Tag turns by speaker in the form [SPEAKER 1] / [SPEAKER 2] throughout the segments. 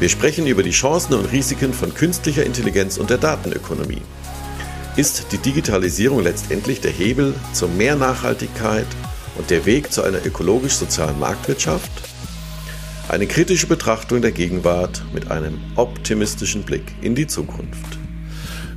[SPEAKER 1] Wir sprechen über die Chancen und Risiken von künstlicher Intelligenz und der Datenökonomie. Ist die Digitalisierung letztendlich der Hebel zu mehr Nachhaltigkeit und der Weg zu einer ökologisch-sozialen Marktwirtschaft? Eine kritische Betrachtung der Gegenwart mit einem optimistischen Blick in die Zukunft.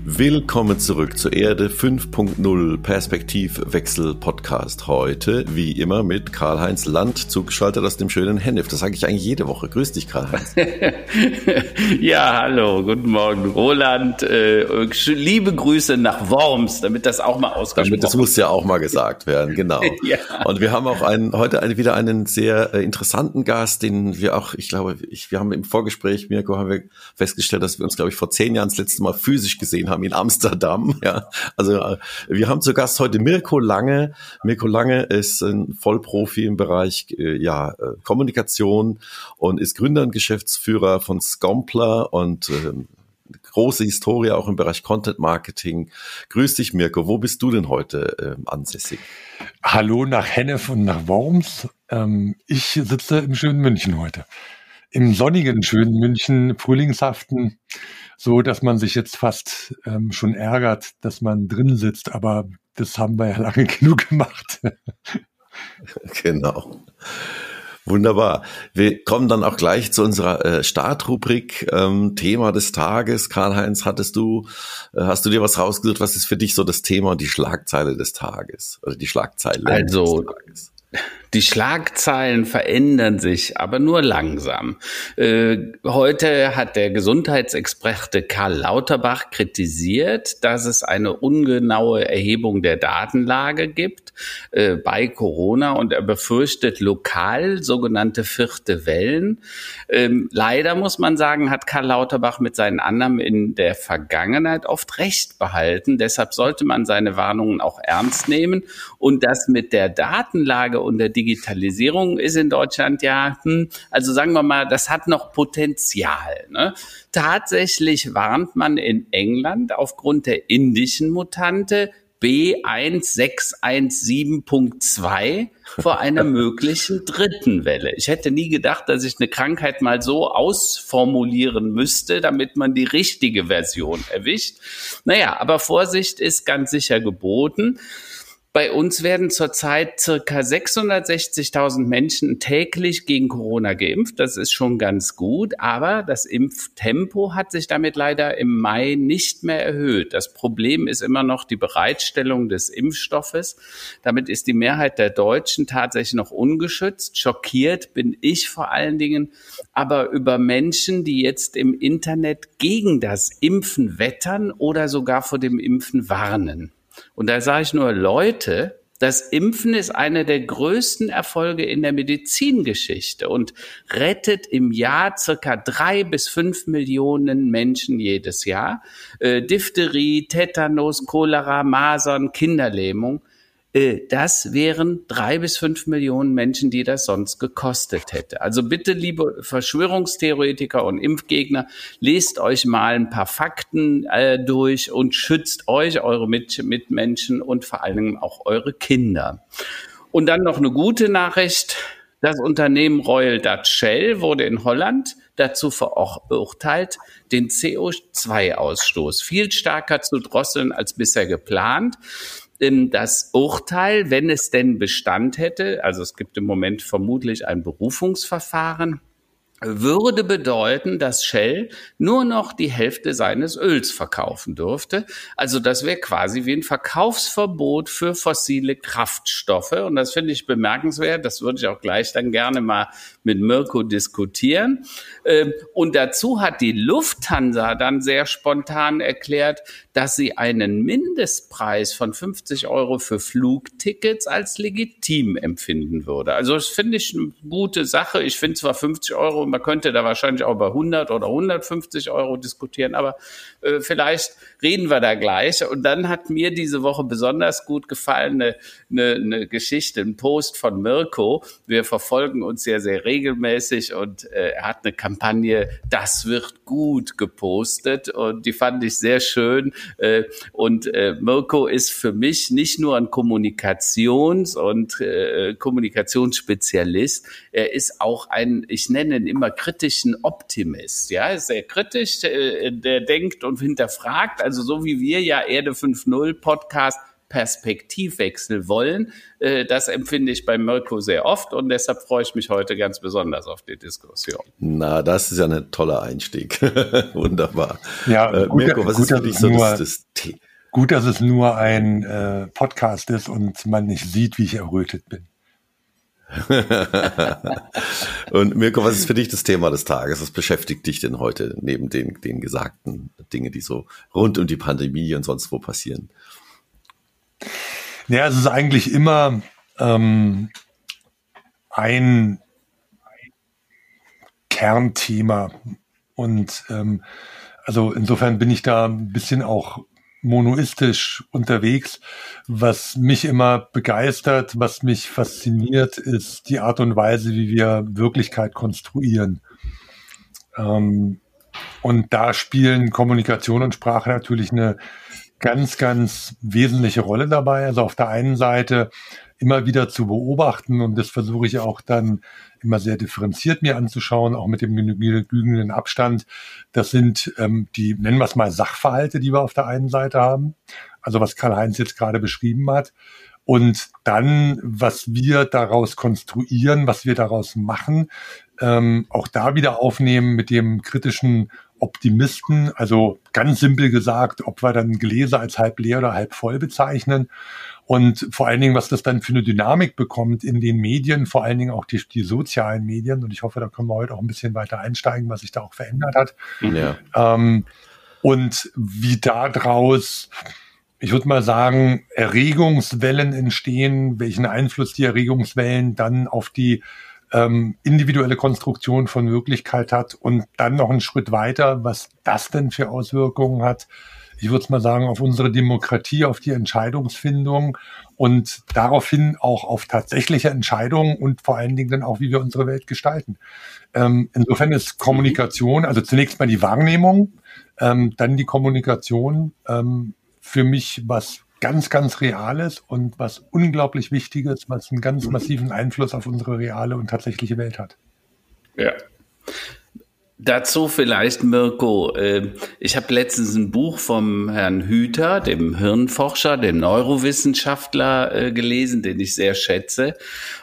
[SPEAKER 1] Willkommen zurück zur Erde 5.0 Perspektivwechsel Podcast. Heute, wie immer, mit Karl-Heinz Land, zugeschaltet aus dem schönen Hennef. Das sage ich eigentlich jede Woche. Grüß dich, Karl-Heinz.
[SPEAKER 2] ja, hallo, guten Morgen, Roland. Äh, liebe Grüße nach Worms, damit das auch mal ausgesprochen
[SPEAKER 1] wird. Das muss ja auch mal gesagt werden, genau. ja. Und wir haben auch einen, heute eine, wieder einen sehr äh, interessanten Gast, den wir auch, ich glaube, ich, wir haben im Vorgespräch, Mirko, haben wir festgestellt, dass wir uns, glaube ich, vor zehn Jahren das letzte Mal physisch gesehen haben haben in Amsterdam. Ja, also äh, wir haben zu Gast heute Mirko Lange. Mirko Lange ist ein Vollprofi im Bereich äh, ja äh, Kommunikation und ist Gründer und Geschäftsführer von Scompler und ähm, große Historie auch im Bereich Content Marketing. Grüß dich, Mirko. Wo bist du denn heute ähm, ansässig?
[SPEAKER 3] Hallo nach Hennef und nach Worms. Ähm, ich sitze im schönen München heute. Im sonnigen, schönen München, frühlingshaften so, dass man sich jetzt fast ähm, schon ärgert, dass man drin sitzt. Aber das haben wir ja lange genug gemacht.
[SPEAKER 1] genau. Wunderbar. Wir kommen dann auch gleich zu unserer äh, Startrubrik. Ähm, Thema des Tages. Karl-Heinz, hattest du, äh, hast du dir was rausgesucht? Was ist für dich so das Thema und die Schlagzeile des Tages?
[SPEAKER 2] Oder die Schlagzeile also, des Tages? Die Schlagzeilen verändern sich, aber nur langsam. Äh, heute hat der Gesundheitsexperte Karl Lauterbach kritisiert, dass es eine ungenaue Erhebung der Datenlage gibt äh, bei Corona und er befürchtet lokal sogenannte vierte Wellen. Ähm, leider muss man sagen, hat Karl Lauterbach mit seinen Annahmen in der Vergangenheit oft recht behalten. Deshalb sollte man seine Warnungen auch ernst nehmen und das mit der Datenlage und der Digitalisierung ist in Deutschland ja, hm, also sagen wir mal, das hat noch Potenzial. Ne? Tatsächlich warnt man in England aufgrund der indischen Mutante B1617.2 vor einer möglichen dritten Welle. Ich hätte nie gedacht, dass ich eine Krankheit mal so ausformulieren müsste, damit man die richtige Version erwischt. Naja, aber Vorsicht ist ganz sicher geboten. Bei uns werden zurzeit circa 660.000 Menschen täglich gegen Corona geimpft. Das ist schon ganz gut, aber das Impftempo hat sich damit leider im Mai nicht mehr erhöht. Das Problem ist immer noch die Bereitstellung des Impfstoffes. Damit ist die Mehrheit der Deutschen tatsächlich noch ungeschützt. Schockiert bin ich vor allen Dingen aber über Menschen, die jetzt im Internet gegen das Impfen wettern oder sogar vor dem Impfen warnen. Und da sage ich nur, Leute, das Impfen ist einer der größten Erfolge in der Medizingeschichte und rettet im Jahr circa drei bis fünf Millionen Menschen jedes Jahr. Äh, Diphtherie, Tetanus, Cholera, Masern, Kinderlähmung. Äh, das wären drei bis fünf Millionen Menschen, die das sonst gekostet hätte. Also bitte, liebe Verschwörungstheoretiker und Impfgegner, lest euch mal ein paar Fakten äh, durch und schützt euch, eure Mit Mitmenschen und vor allem auch eure Kinder. Und dann noch eine gute Nachricht. Das Unternehmen Royal Dutch Shell wurde in Holland dazu verurteilt, den CO2-Ausstoß viel stärker zu drosseln als bisher geplant das Urteil, wenn es denn Bestand hätte, also es gibt im Moment vermutlich ein Berufungsverfahren, würde bedeuten, dass Shell nur noch die Hälfte seines Öls verkaufen dürfte. Also das wäre quasi wie ein Verkaufsverbot für fossile Kraftstoffe. Und das finde ich bemerkenswert. Das würde ich auch gleich dann gerne mal mit Mirko diskutieren. Ähm, und dazu hat die Lufthansa dann sehr spontan erklärt, dass sie einen Mindestpreis von 50 Euro für Flugtickets als legitim empfinden würde. Also das finde ich eine gute Sache. Ich finde zwar 50 Euro man könnte da wahrscheinlich auch über 100 oder 150 Euro diskutieren, aber äh, vielleicht reden wir da gleich. Und dann hat mir diese Woche besonders gut gefallen eine, eine, eine Geschichte, ein Post von Mirko. Wir verfolgen uns ja sehr regelmäßig und äh, er hat eine Kampagne, das wird gut gepostet und die fand ich sehr schön. Äh, und äh, Mirko ist für mich nicht nur ein Kommunikations- und äh, Kommunikationsspezialist, er ist auch ein, ich nenne ihn immer kritischen Optimist. Ja, sehr kritisch, äh, der denkt und hinterfragt, also so wie wir ja Erde 5.0 Podcast Perspektivwechsel wollen. Äh, das empfinde ich bei Mirko sehr oft und deshalb freue ich mich heute ganz besonders auf die Diskussion.
[SPEAKER 1] Na, das ist ja ein toller Einstieg. Wunderbar.
[SPEAKER 3] Ja, äh, gut, Mirko, was gut, ist für dich so nur, das, das Gut, dass es nur ein äh, Podcast ist und man nicht sieht, wie ich errötet bin.
[SPEAKER 1] und Mirko, was ist für dich das Thema des Tages? Was beschäftigt dich denn heute neben den, den gesagten Dingen, die so rund um die Pandemie und sonst wo passieren?
[SPEAKER 3] Ja, es ist eigentlich immer ähm, ein Kernthema. Und ähm, also insofern bin ich da ein bisschen auch monoistisch unterwegs. Was mich immer begeistert, was mich fasziniert, ist die Art und Weise, wie wir Wirklichkeit konstruieren. Ähm, und da spielen Kommunikation und Sprache natürlich eine ganz, ganz wesentliche Rolle dabei. Also auf der einen Seite immer wieder zu beobachten und das versuche ich auch dann immer sehr differenziert mir anzuschauen, auch mit dem genügenden Abstand. Das sind ähm, die, nennen wir es mal, Sachverhalte, die wir auf der einen Seite haben. Also was Karl-Heinz jetzt gerade beschrieben hat. Und dann, was wir daraus konstruieren, was wir daraus machen, ähm, auch da wieder aufnehmen mit dem kritischen Optimisten. Also ganz simpel gesagt, ob wir dann Gläser als halb leer oder halb voll bezeichnen. Und vor allen Dingen, was das dann für eine Dynamik bekommt in den Medien, vor allen Dingen auch die, die sozialen Medien. Und ich hoffe, da können wir heute auch ein bisschen weiter einsteigen, was sich da auch verändert hat. Ja. Ähm, und wie daraus, ich würde mal sagen, Erregungswellen entstehen, welchen Einfluss die Erregungswellen dann auf die ähm, individuelle Konstruktion von Wirklichkeit hat und dann noch einen Schritt weiter, was das denn für Auswirkungen hat ich würde mal sagen, auf unsere Demokratie, auf die Entscheidungsfindung und daraufhin auch auf tatsächliche Entscheidungen und vor allen Dingen dann auch, wie wir unsere Welt gestalten. Ähm, insofern ist Kommunikation, also zunächst mal die Wahrnehmung, ähm, dann die Kommunikation ähm, für mich was ganz, ganz Reales und was unglaublich Wichtiges, was einen ganz massiven Einfluss auf unsere reale und tatsächliche Welt hat.
[SPEAKER 2] Ja. Dazu vielleicht, Mirko, äh, ich habe letztens ein Buch vom Herrn Hüter, dem Hirnforscher, dem Neurowissenschaftler äh, gelesen, den ich sehr schätze.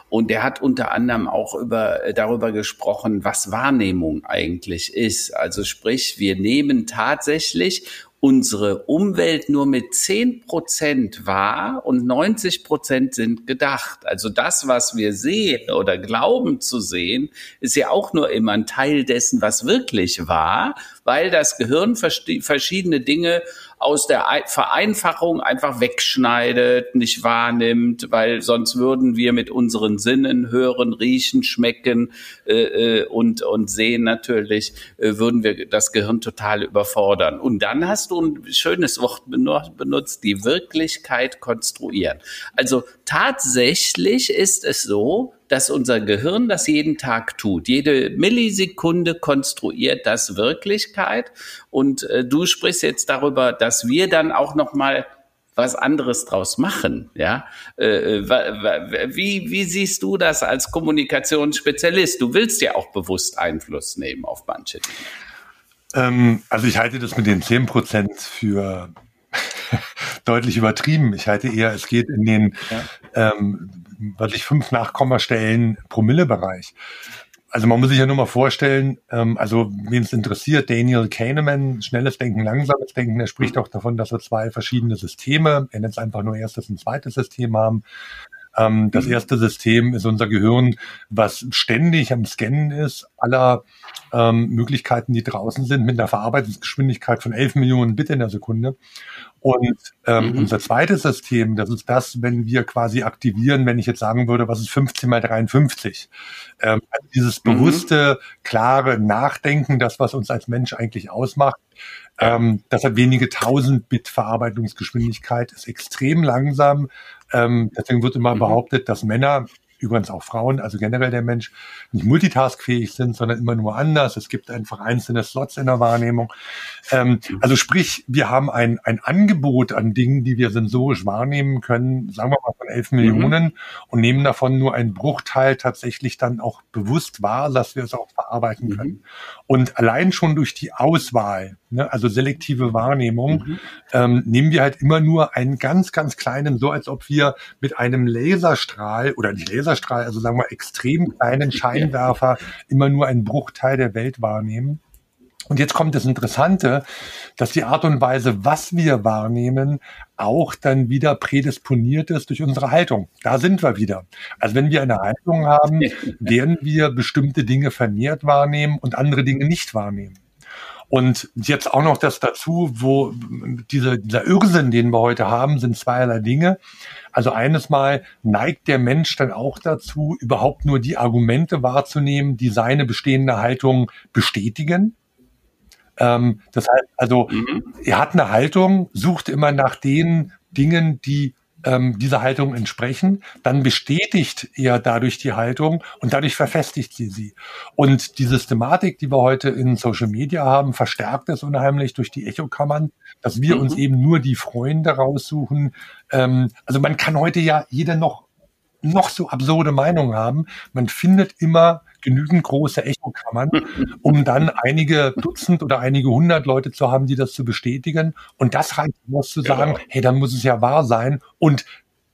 [SPEAKER 2] Und der hat unter anderem auch über, äh, darüber gesprochen, was Wahrnehmung eigentlich ist. Also sprich, wir nehmen tatsächlich unsere Umwelt nur mit zehn Prozent wahr und 90 Prozent sind gedacht. Also das, was wir sehen oder glauben zu sehen, ist ja auch nur immer ein Teil dessen, was wirklich war, weil das Gehirn verschiedene Dinge aus der Vereinfachung einfach wegschneidet, nicht wahrnimmt, weil sonst würden wir mit unseren Sinnen hören, riechen, schmecken äh, äh, und, und sehen natürlich, äh, würden wir das Gehirn total überfordern. Und dann hast du ein schönes Wort benutzt, die Wirklichkeit konstruieren. Also tatsächlich ist es so, dass unser Gehirn das jeden Tag tut. Jede Millisekunde konstruiert das Wirklichkeit. Und äh, du sprichst jetzt darüber, dass wir dann auch noch mal was anderes draus machen. Ja, äh, äh wie, wie siehst du das als Kommunikationsspezialist? Du willst ja auch bewusst Einfluss nehmen auf manche Dinge.
[SPEAKER 3] Ähm, also ich halte das mit den 10 Prozent für deutlich übertrieben. Ich halte eher, es geht in den, ja. ähm, was ich fünf Nachkommastellen Promillebereich. also man muss sich ja nur mal vorstellen, ähm, also wen es interessiert, Daniel Kahneman, schnelles Denken, langsames Denken, er spricht auch davon, dass wir zwei verschiedene Systeme, er nennt es einfach nur erstes und zweites System haben. Ähm, das mhm. erste System ist unser Gehirn, was ständig am Scannen ist, aller ähm, Möglichkeiten, die draußen sind, mit einer Verarbeitungsgeschwindigkeit von 11 Millionen Bit in der Sekunde. Und ähm, mhm. unser zweites System, das ist das, wenn wir quasi aktivieren, wenn ich jetzt sagen würde, was ist 15 mal 53? Ähm, also dieses mhm. bewusste, klare Nachdenken, das, was uns als Mensch eigentlich ausmacht, ähm, das hat wenige tausend Bit Verarbeitungsgeschwindigkeit, ist extrem langsam. Ähm, deswegen wird immer mhm. behauptet, dass Männer übrigens auch Frauen, also generell der Mensch, nicht multitaskfähig sind, sondern immer nur anders. Es gibt einfach einzelne Slots in der Wahrnehmung. Ähm, also sprich, wir haben ein, ein Angebot an Dingen, die wir sensorisch wahrnehmen können, sagen wir mal von elf Millionen mhm. und nehmen davon nur einen Bruchteil tatsächlich dann auch bewusst wahr, dass wir es auch verarbeiten mhm. können. Und allein schon durch die Auswahl, ne, also selektive Wahrnehmung, mhm. ähm, nehmen wir halt immer nur einen ganz, ganz kleinen, so als ob wir mit einem Laserstrahl oder nicht Laserstrahl, also sagen wir extrem kleinen Scheinwerfer immer nur einen Bruchteil der Welt wahrnehmen. Und jetzt kommt das Interessante, dass die Art und Weise, was wir wahrnehmen, auch dann wieder prädisponiert ist durch unsere Haltung. Da sind wir wieder. Also wenn wir eine Haltung haben, werden wir bestimmte Dinge vermehrt wahrnehmen und andere Dinge nicht wahrnehmen. Und jetzt auch noch das dazu, wo diese, dieser Irrsinn, den wir heute haben, sind zweierlei Dinge. Also eines Mal neigt der Mensch dann auch dazu, überhaupt nur die Argumente wahrzunehmen, die seine bestehende Haltung bestätigen. Ähm, das heißt also, mhm. er hat eine Haltung, sucht immer nach den Dingen, die ähm, dieser Haltung entsprechen, dann bestätigt er dadurch die Haltung und dadurch verfestigt sie sie. Und die Systematik, die wir heute in Social Media haben, verstärkt es unheimlich durch die Echokammern, dass wir mhm. uns eben nur die Freunde raussuchen. Ähm, also man kann heute ja jeder noch noch so absurde Meinungen haben. Man findet immer genügend große Echokammern, um dann einige Dutzend oder einige hundert Leute zu haben, die das zu bestätigen. Und das reicht aus zu sagen, genau. hey, dann muss es ja wahr sein. Und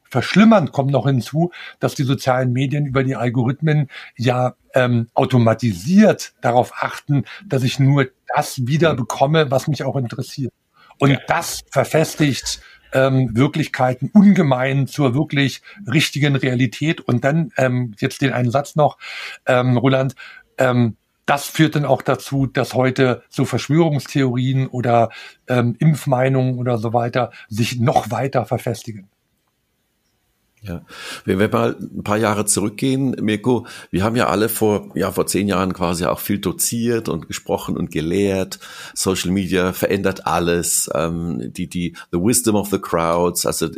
[SPEAKER 3] verschlimmernd kommt noch hinzu, dass die sozialen Medien über die Algorithmen ja ähm, automatisiert darauf achten, dass ich nur das wieder bekomme, was mich auch interessiert. Und das verfestigt ähm, Wirklichkeiten ungemein zur wirklich richtigen Realität. Und dann ähm, jetzt den einen Satz noch, ähm, Roland, ähm, das führt dann auch dazu, dass heute so Verschwörungstheorien oder ähm, Impfmeinungen oder so weiter sich noch weiter verfestigen.
[SPEAKER 1] Ja, wenn wir mal ein paar Jahre zurückgehen, Mirko, wir haben ja alle vor, ja, vor zehn Jahren quasi auch viel doziert und gesprochen und gelehrt. Social Media verändert alles, ähm, die, die, the wisdom of the crowds. Also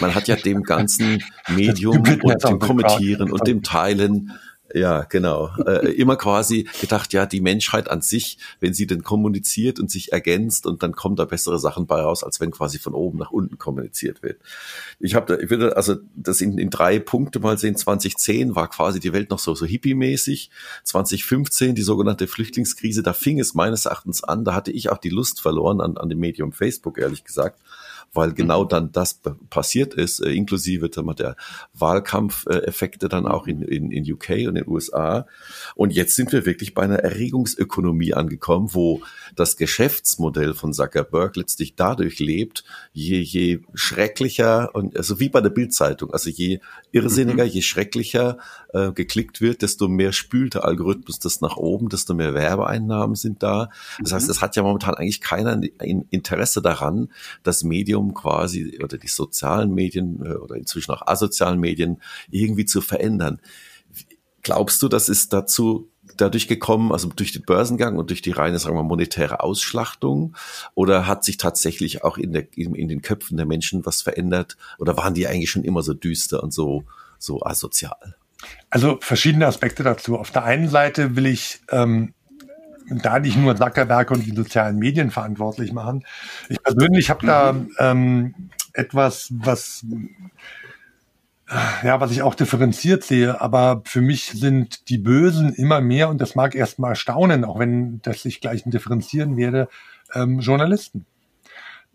[SPEAKER 1] man hat ja dem ganzen Medium und dem Kommentieren und dem Teilen ja, genau. Äh, immer quasi gedacht, ja, die Menschheit an sich, wenn sie denn kommuniziert und sich ergänzt und dann kommen da bessere Sachen bei raus, als wenn quasi von oben nach unten kommuniziert wird. Ich habe, ich würde also das in, in drei Punkte mal sehen. 2010 war quasi die Welt noch so so hippie-mäßig. 2015 die sogenannte Flüchtlingskrise, da fing es meines Erachtens an. Da hatte ich auch die Lust verloren an, an dem Medium Facebook, ehrlich gesagt weil genau mhm. dann das passiert ist, äh, inklusive der Wahlkampfeffekte dann auch in, in, in UK und in den USA. Und jetzt sind wir wirklich bei einer Erregungsökonomie angekommen, wo das Geschäftsmodell von Zuckerberg letztlich dadurch lebt, je, je schrecklicher und also wie bei der Bildzeitung, also je irrsinniger, mhm. je schrecklicher äh, geklickt wird, desto mehr spült der Algorithmus das nach oben, desto mehr Werbeeinnahmen sind da. Das heißt, mhm. es hat ja momentan eigentlich keiner ein Interesse daran, das Medium quasi oder die sozialen Medien äh, oder inzwischen auch asozialen Medien irgendwie zu verändern. Glaubst du, das ist dazu dadurch gekommen, also durch den Börsengang und durch die reine, sagen wir, monetäre Ausschlachtung? Oder hat sich tatsächlich auch in, der, in, in den Köpfen der Menschen was verändert? Oder waren die eigentlich schon immer so düster und so, so asozial?
[SPEAKER 3] Also verschiedene Aspekte dazu. Auf der einen Seite will ich ähm, da nicht nur Zuckerberg und die sozialen Medien verantwortlich machen. Ich persönlich habe da ähm, etwas, was ja, was ich auch differenziert sehe, aber für mich sind die Bösen immer mehr, und das mag erstmal erstaunen, auch wenn das sich gleich differenzieren werde, ähm, Journalisten.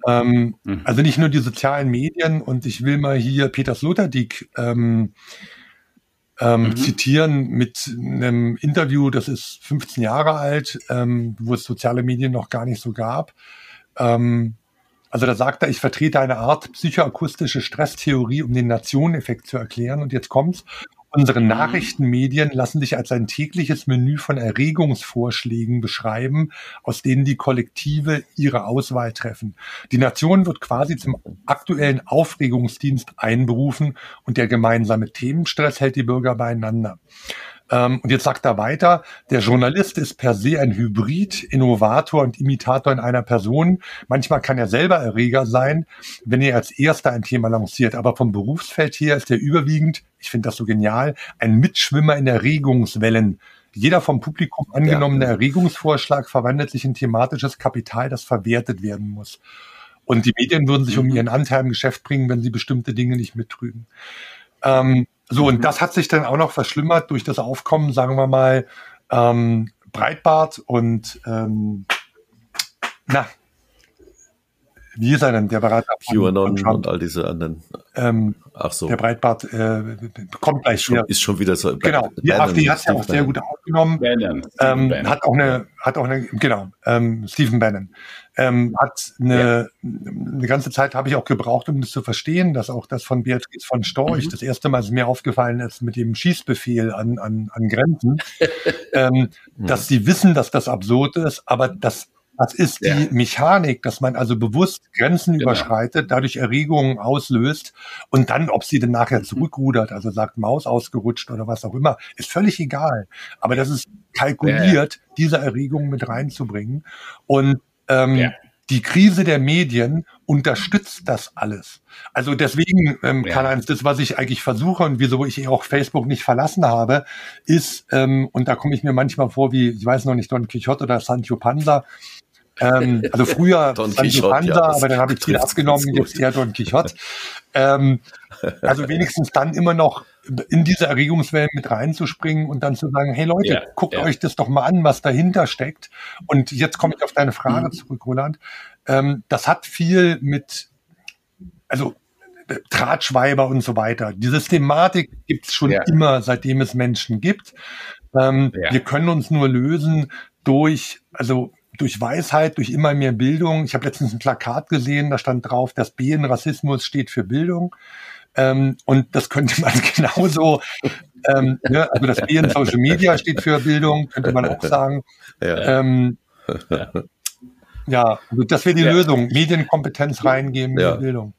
[SPEAKER 3] Ähm, mhm. Also nicht nur die sozialen Medien und ich will mal hier Peter Sloterdijk ähm, ähm, mhm. zitieren mit einem Interview, das ist 15 Jahre alt, ähm, wo es soziale Medien noch gar nicht so gab. Ähm, also da sagt er, ich vertrete eine Art psychoakustische Stresstheorie, um den Nationeneffekt zu erklären. Und jetzt kommt's. Unsere mhm. Nachrichtenmedien lassen sich als ein tägliches Menü von Erregungsvorschlägen beschreiben, aus denen die Kollektive ihre Auswahl treffen. Die Nation wird quasi zum aktuellen Aufregungsdienst einberufen und der gemeinsame Themenstress hält die Bürger beieinander. Ähm, und jetzt sagt er weiter, der Journalist ist per se ein Hybrid, Innovator und Imitator in einer Person. Manchmal kann er selber Erreger sein, wenn er als erster ein Thema lanciert. Aber vom Berufsfeld her ist er überwiegend, ich finde das so genial, ein Mitschwimmer in Erregungswellen. Jeder vom Publikum angenommene ja. Erregungsvorschlag verwandelt sich in thematisches Kapital, das verwertet werden muss. Und die Medien würden sich um mhm. ihren Anteil im Geschäft bringen, wenn sie bestimmte Dinge nicht mittrügen. Ähm, so, und mhm. das hat sich dann auch noch verschlimmert durch das Aufkommen, sagen wir mal, ähm, Breitbart und ähm, na, wie ist er denn, der Berater?
[SPEAKER 1] QAnon und all diese anderen.
[SPEAKER 3] Ähm, Ach so. Der Breitbart äh, kommt gleich
[SPEAKER 1] schon. Ist schon wieder so.
[SPEAKER 3] Genau. Die AfD hat ja auch sehr gut aufgenommen. Bannon. Ähm, Bannon. Hat auch eine, hat auch eine, genau, ähm, Stephen Bannon. Ähm, hat eine, ja. eine ganze Zeit habe ich auch gebraucht, um das zu verstehen, dass auch das von Beatrice von Storch mhm. das erste Mal ist mir aufgefallen ist mit dem Schießbefehl an, an, an Grenzen, ähm, mhm. dass sie wissen, dass das absurd ist, aber das das ist ja. die Mechanik, dass man also bewusst Grenzen genau. überschreitet, dadurch Erregungen auslöst und dann, ob sie dann nachher mhm. zurückrudert, also sagt Maus ausgerutscht oder was auch immer, ist völlig egal. Aber das ist kalkuliert, ja. diese Erregungen mit reinzubringen. Und ähm, ja. die Krise der Medien unterstützt das alles. Also deswegen, ähm, ja. Karl-Heinz, das, was ich eigentlich versuche und wieso ich auch Facebook nicht verlassen habe, ist, ähm, und da komme ich mir manchmal vor wie, ich weiß noch nicht, Don Quixote oder Sancho Panza, ähm, also früher Don Panza, ja, aber dann habe ich viel abgenommen, jetzt eher Don Quixote. Ähm, also wenigstens dann immer noch in diese Erregungswellen mit reinzuspringen und dann zu sagen, hey Leute, ja, guckt ja. euch das doch mal an, was dahinter steckt. Und jetzt komme ich auf deine Frage mhm. zurück, Roland. Ähm, das hat viel mit, also Drahtschweiber und so weiter. Die Systematik gibt's schon ja. immer, seitdem es Menschen gibt. Ähm, Wir können uns nur lösen durch, also durch Weisheit, durch immer mehr Bildung. Ich habe letztens ein Plakat gesehen, da stand drauf, dass B in Rassismus steht für Bildung. Ähm, und das könnte man genauso, ähm, ne, also das B in Social Media steht für Bildung, könnte man auch sagen. Ja, ähm, ja also das wäre die ja. Lösung. Medienkompetenz reingeben in die Bildung.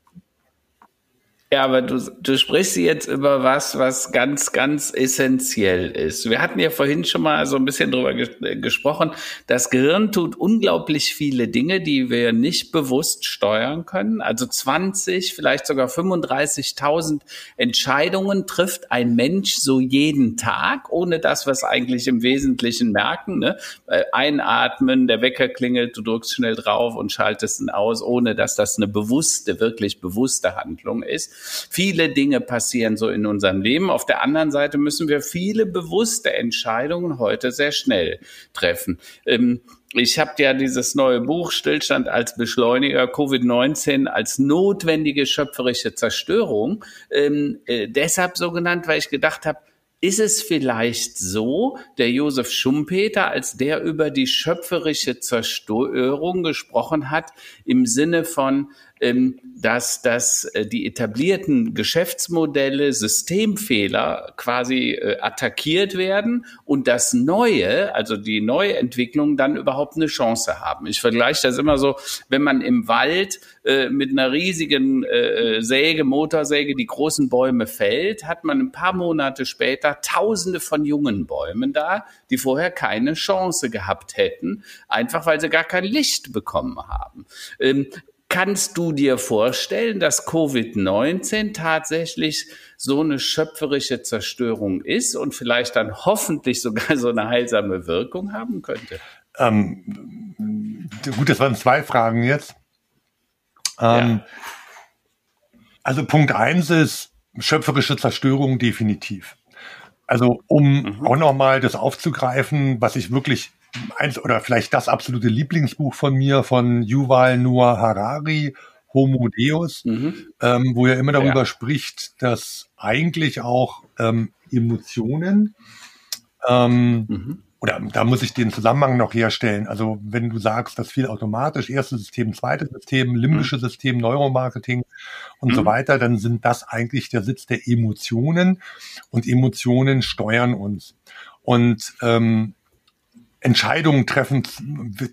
[SPEAKER 2] Ja, aber du, du sprichst jetzt über was, was ganz, ganz essentiell ist. Wir hatten ja vorhin schon mal so ein bisschen drüber ges äh, gesprochen. Das Gehirn tut unglaublich viele Dinge, die wir nicht bewusst steuern können. Also 20, vielleicht sogar 35.000 Entscheidungen trifft ein Mensch so jeden Tag, ohne dass wir es eigentlich im Wesentlichen merken. Ne? Einatmen, der Wecker klingelt, du drückst schnell drauf und schaltest ihn aus, ohne dass das eine bewusste, wirklich bewusste Handlung ist. Viele Dinge passieren so in unserem Leben. Auf der anderen Seite müssen wir viele bewusste Entscheidungen heute sehr schnell treffen. Ähm, ich habe ja dieses neue Buch Stillstand als Beschleuniger, Covid-19 als notwendige schöpferische Zerstörung, ähm, äh, deshalb so genannt, weil ich gedacht habe, ist es vielleicht so, der Josef Schumpeter, als der über die schöpferische Zerstörung gesprochen hat, im Sinne von, dass, dass äh, die etablierten Geschäftsmodelle, Systemfehler quasi äh, attackiert werden und das Neue, also die neue Entwicklung, dann überhaupt eine Chance haben. Ich vergleiche das immer so, wenn man im Wald äh, mit einer riesigen Säge, Motorsäge die großen Bäume fällt, hat man ein paar Monate später Tausende von jungen Bäumen da, die vorher keine Chance gehabt hätten, einfach weil sie gar kein Licht bekommen haben. Kannst du dir vorstellen, dass Covid-19 tatsächlich so eine schöpferische Zerstörung ist und vielleicht dann hoffentlich sogar so eine heilsame Wirkung haben könnte?
[SPEAKER 3] Ähm, gut, das waren zwei Fragen jetzt. Ähm, ja. Also Punkt eins ist schöpferische Zerstörung definitiv. Also um mhm. auch nochmal das aufzugreifen, was ich wirklich eins oder vielleicht das absolute Lieblingsbuch von mir von Yuval Noah Harari, Homo Deus, mhm. ähm, wo er immer darüber ja. spricht, dass eigentlich auch ähm, Emotionen. Ähm, mhm. Oder da muss ich den Zusammenhang noch herstellen. Also wenn du sagst, das viel automatisch, erstes System, zweites System, limbisches mhm. System, Neuromarketing und mhm. so weiter, dann sind das eigentlich der Sitz der Emotionen und Emotionen steuern uns. Und ähm, Entscheidungen treffen,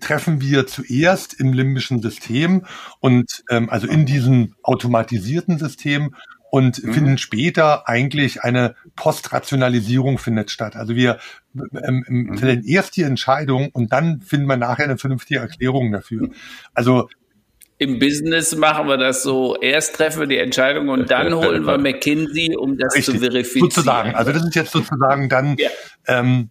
[SPEAKER 3] treffen wir zuerst im limbischen System und ähm, also in diesem automatisierten System und mhm. finden später eigentlich eine Postrationalisierung findet statt. Also wir ähm, mhm. fällen erst die Entscheidung und dann finden wir nachher eine vernünftige Erklärung dafür. Also
[SPEAKER 2] im Business machen wir das so, erst treffen wir die Entscheidung und dann holen wir McKinsey, um das Richtig, zu verifizieren.
[SPEAKER 3] Sozusagen, also das ist jetzt sozusagen dann ja. ähm,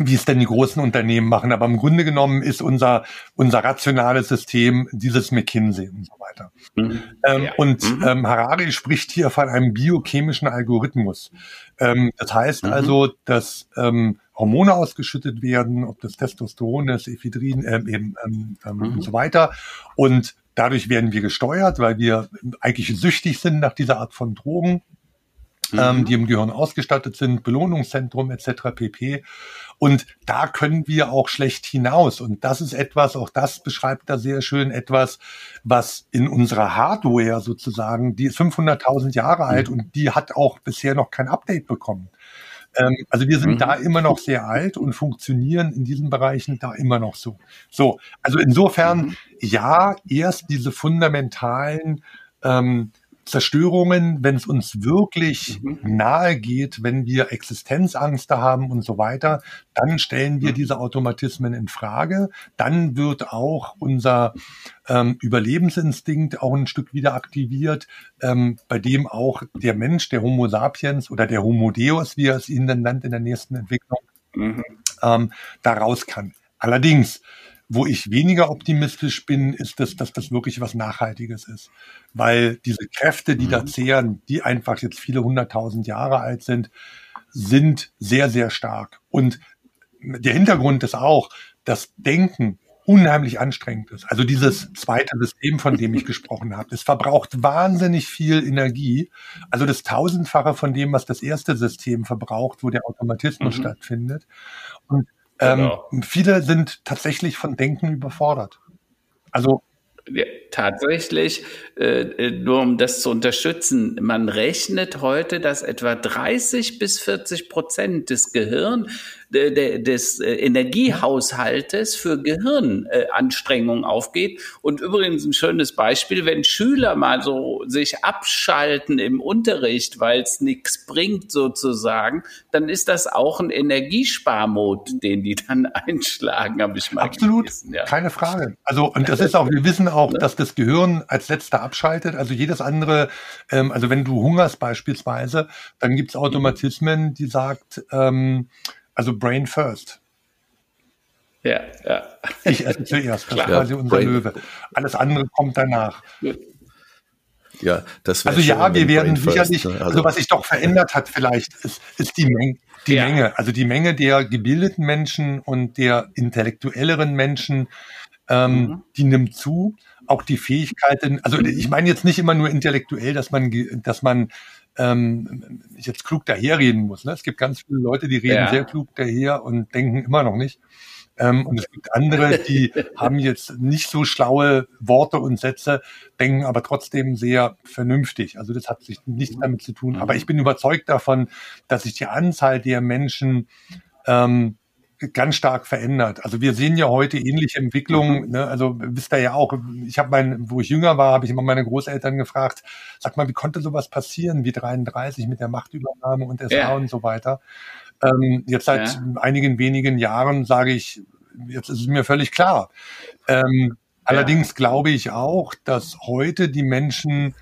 [SPEAKER 3] wie es denn die großen Unternehmen machen. Aber im Grunde genommen ist unser, unser rationales System dieses McKinsey und so weiter. Mhm. Ähm, ja. Und mhm. ähm, Harari spricht hier von einem biochemischen Algorithmus. Ähm, das heißt mhm. also, dass ähm, Hormone ausgeschüttet werden, ob das Testosteron ist, Ephedrin ähm, eben, ähm, ähm, mhm. und so weiter. Und dadurch werden wir gesteuert, weil wir eigentlich süchtig sind nach dieser Art von Drogen. Mhm. die im Gehirn ausgestattet sind, Belohnungszentrum etc. pp. Und da können wir auch schlecht hinaus. Und das ist etwas, auch das beschreibt da sehr schön etwas, was in unserer Hardware sozusagen, die ist 500.000 Jahre alt mhm. und die hat auch bisher noch kein Update bekommen. Ähm, also wir sind mhm. da immer noch sehr alt und funktionieren in diesen Bereichen da immer noch so. So, also insofern, mhm. ja, erst diese fundamentalen ähm, Zerstörungen, wenn es uns wirklich mhm. nahe geht, wenn wir Existenzangst haben und so weiter, dann stellen wir mhm. diese Automatismen in Frage. Dann wird auch unser ähm, Überlebensinstinkt auch ein Stück wieder aktiviert, ähm, bei dem auch der Mensch, der Homo sapiens oder der Homo Deus, wie er es Ihnen dann nennt in der nächsten Entwicklung, mhm. ähm, da raus kann. Allerdings, wo ich weniger optimistisch bin, ist das, dass das wirklich was Nachhaltiges ist. Weil diese Kräfte, die mhm. da zehren, die einfach jetzt viele hunderttausend Jahre alt sind, sind sehr, sehr stark. Und der Hintergrund ist auch, dass Denken unheimlich anstrengend ist. Also dieses zweite System, von dem ich gesprochen habe, es verbraucht wahnsinnig viel Energie. Also das tausendfache von dem, was das erste System verbraucht, wo der Automatismus mhm. stattfindet. Und ähm, genau. viele sind tatsächlich von Denken überfordert. Also
[SPEAKER 2] ja, tatsächlich, äh, äh, nur um das zu unterstützen, man rechnet heute, dass etwa 30 bis 40 Prozent des Gehirn des äh, Energiehaushaltes für Gehirnanstrengungen aufgeht. Und übrigens ein schönes Beispiel, wenn Schüler mal so sich abschalten im Unterricht, weil es nichts bringt sozusagen, dann ist das auch ein Energiesparmod, den die dann einschlagen, habe ich mal
[SPEAKER 3] Absolut, gelesen, ja. keine Frage. Also und das ist auch, wir wissen auch, ne? dass das Gehirn als letzter abschaltet. Also jedes andere, ähm, also wenn du hungerst beispielsweise, dann gibt es Automatismen, die sagt, ähm, also Brain First.
[SPEAKER 2] Ja, ja.
[SPEAKER 3] Ich esse zuerst, das ist quasi unser Brain. Löwe. Alles andere kommt danach.
[SPEAKER 1] Ja, das
[SPEAKER 3] Also ja, wir werden sicherlich, ne? also, also, was sich doch verändert hat vielleicht, ist, ist die, Menge, die ja. Menge. Also die Menge der gebildeten Menschen und der intellektuelleren Menschen, ähm, mhm. die nimmt zu. Auch die Fähigkeiten, also ich meine jetzt nicht immer nur intellektuell, dass man, dass man ähm, jetzt klug daherreden muss. Ne? Es gibt ganz viele Leute, die reden ja. sehr klug daher und denken immer noch nicht. Ähm, und es gibt andere, die haben jetzt nicht so schlaue Worte und Sätze, denken aber trotzdem sehr vernünftig. Also das hat sich nichts damit zu tun. Aber ich bin überzeugt davon, dass sich die Anzahl der Menschen ähm, ganz stark verändert. Also wir sehen ja heute ähnliche Entwicklungen. Mhm. Ne? Also wisst ihr ja auch, ich habe mein, wo ich jünger war, habe ich immer meine Großeltern gefragt, sag mal, wie konnte sowas passieren wie 33 mit der Machtübernahme und SA ja. und so weiter. Ähm, jetzt seit ja. einigen wenigen Jahren sage ich, jetzt ist es mir völlig klar. Ähm, ja. Allerdings glaube ich auch, dass heute die Menschen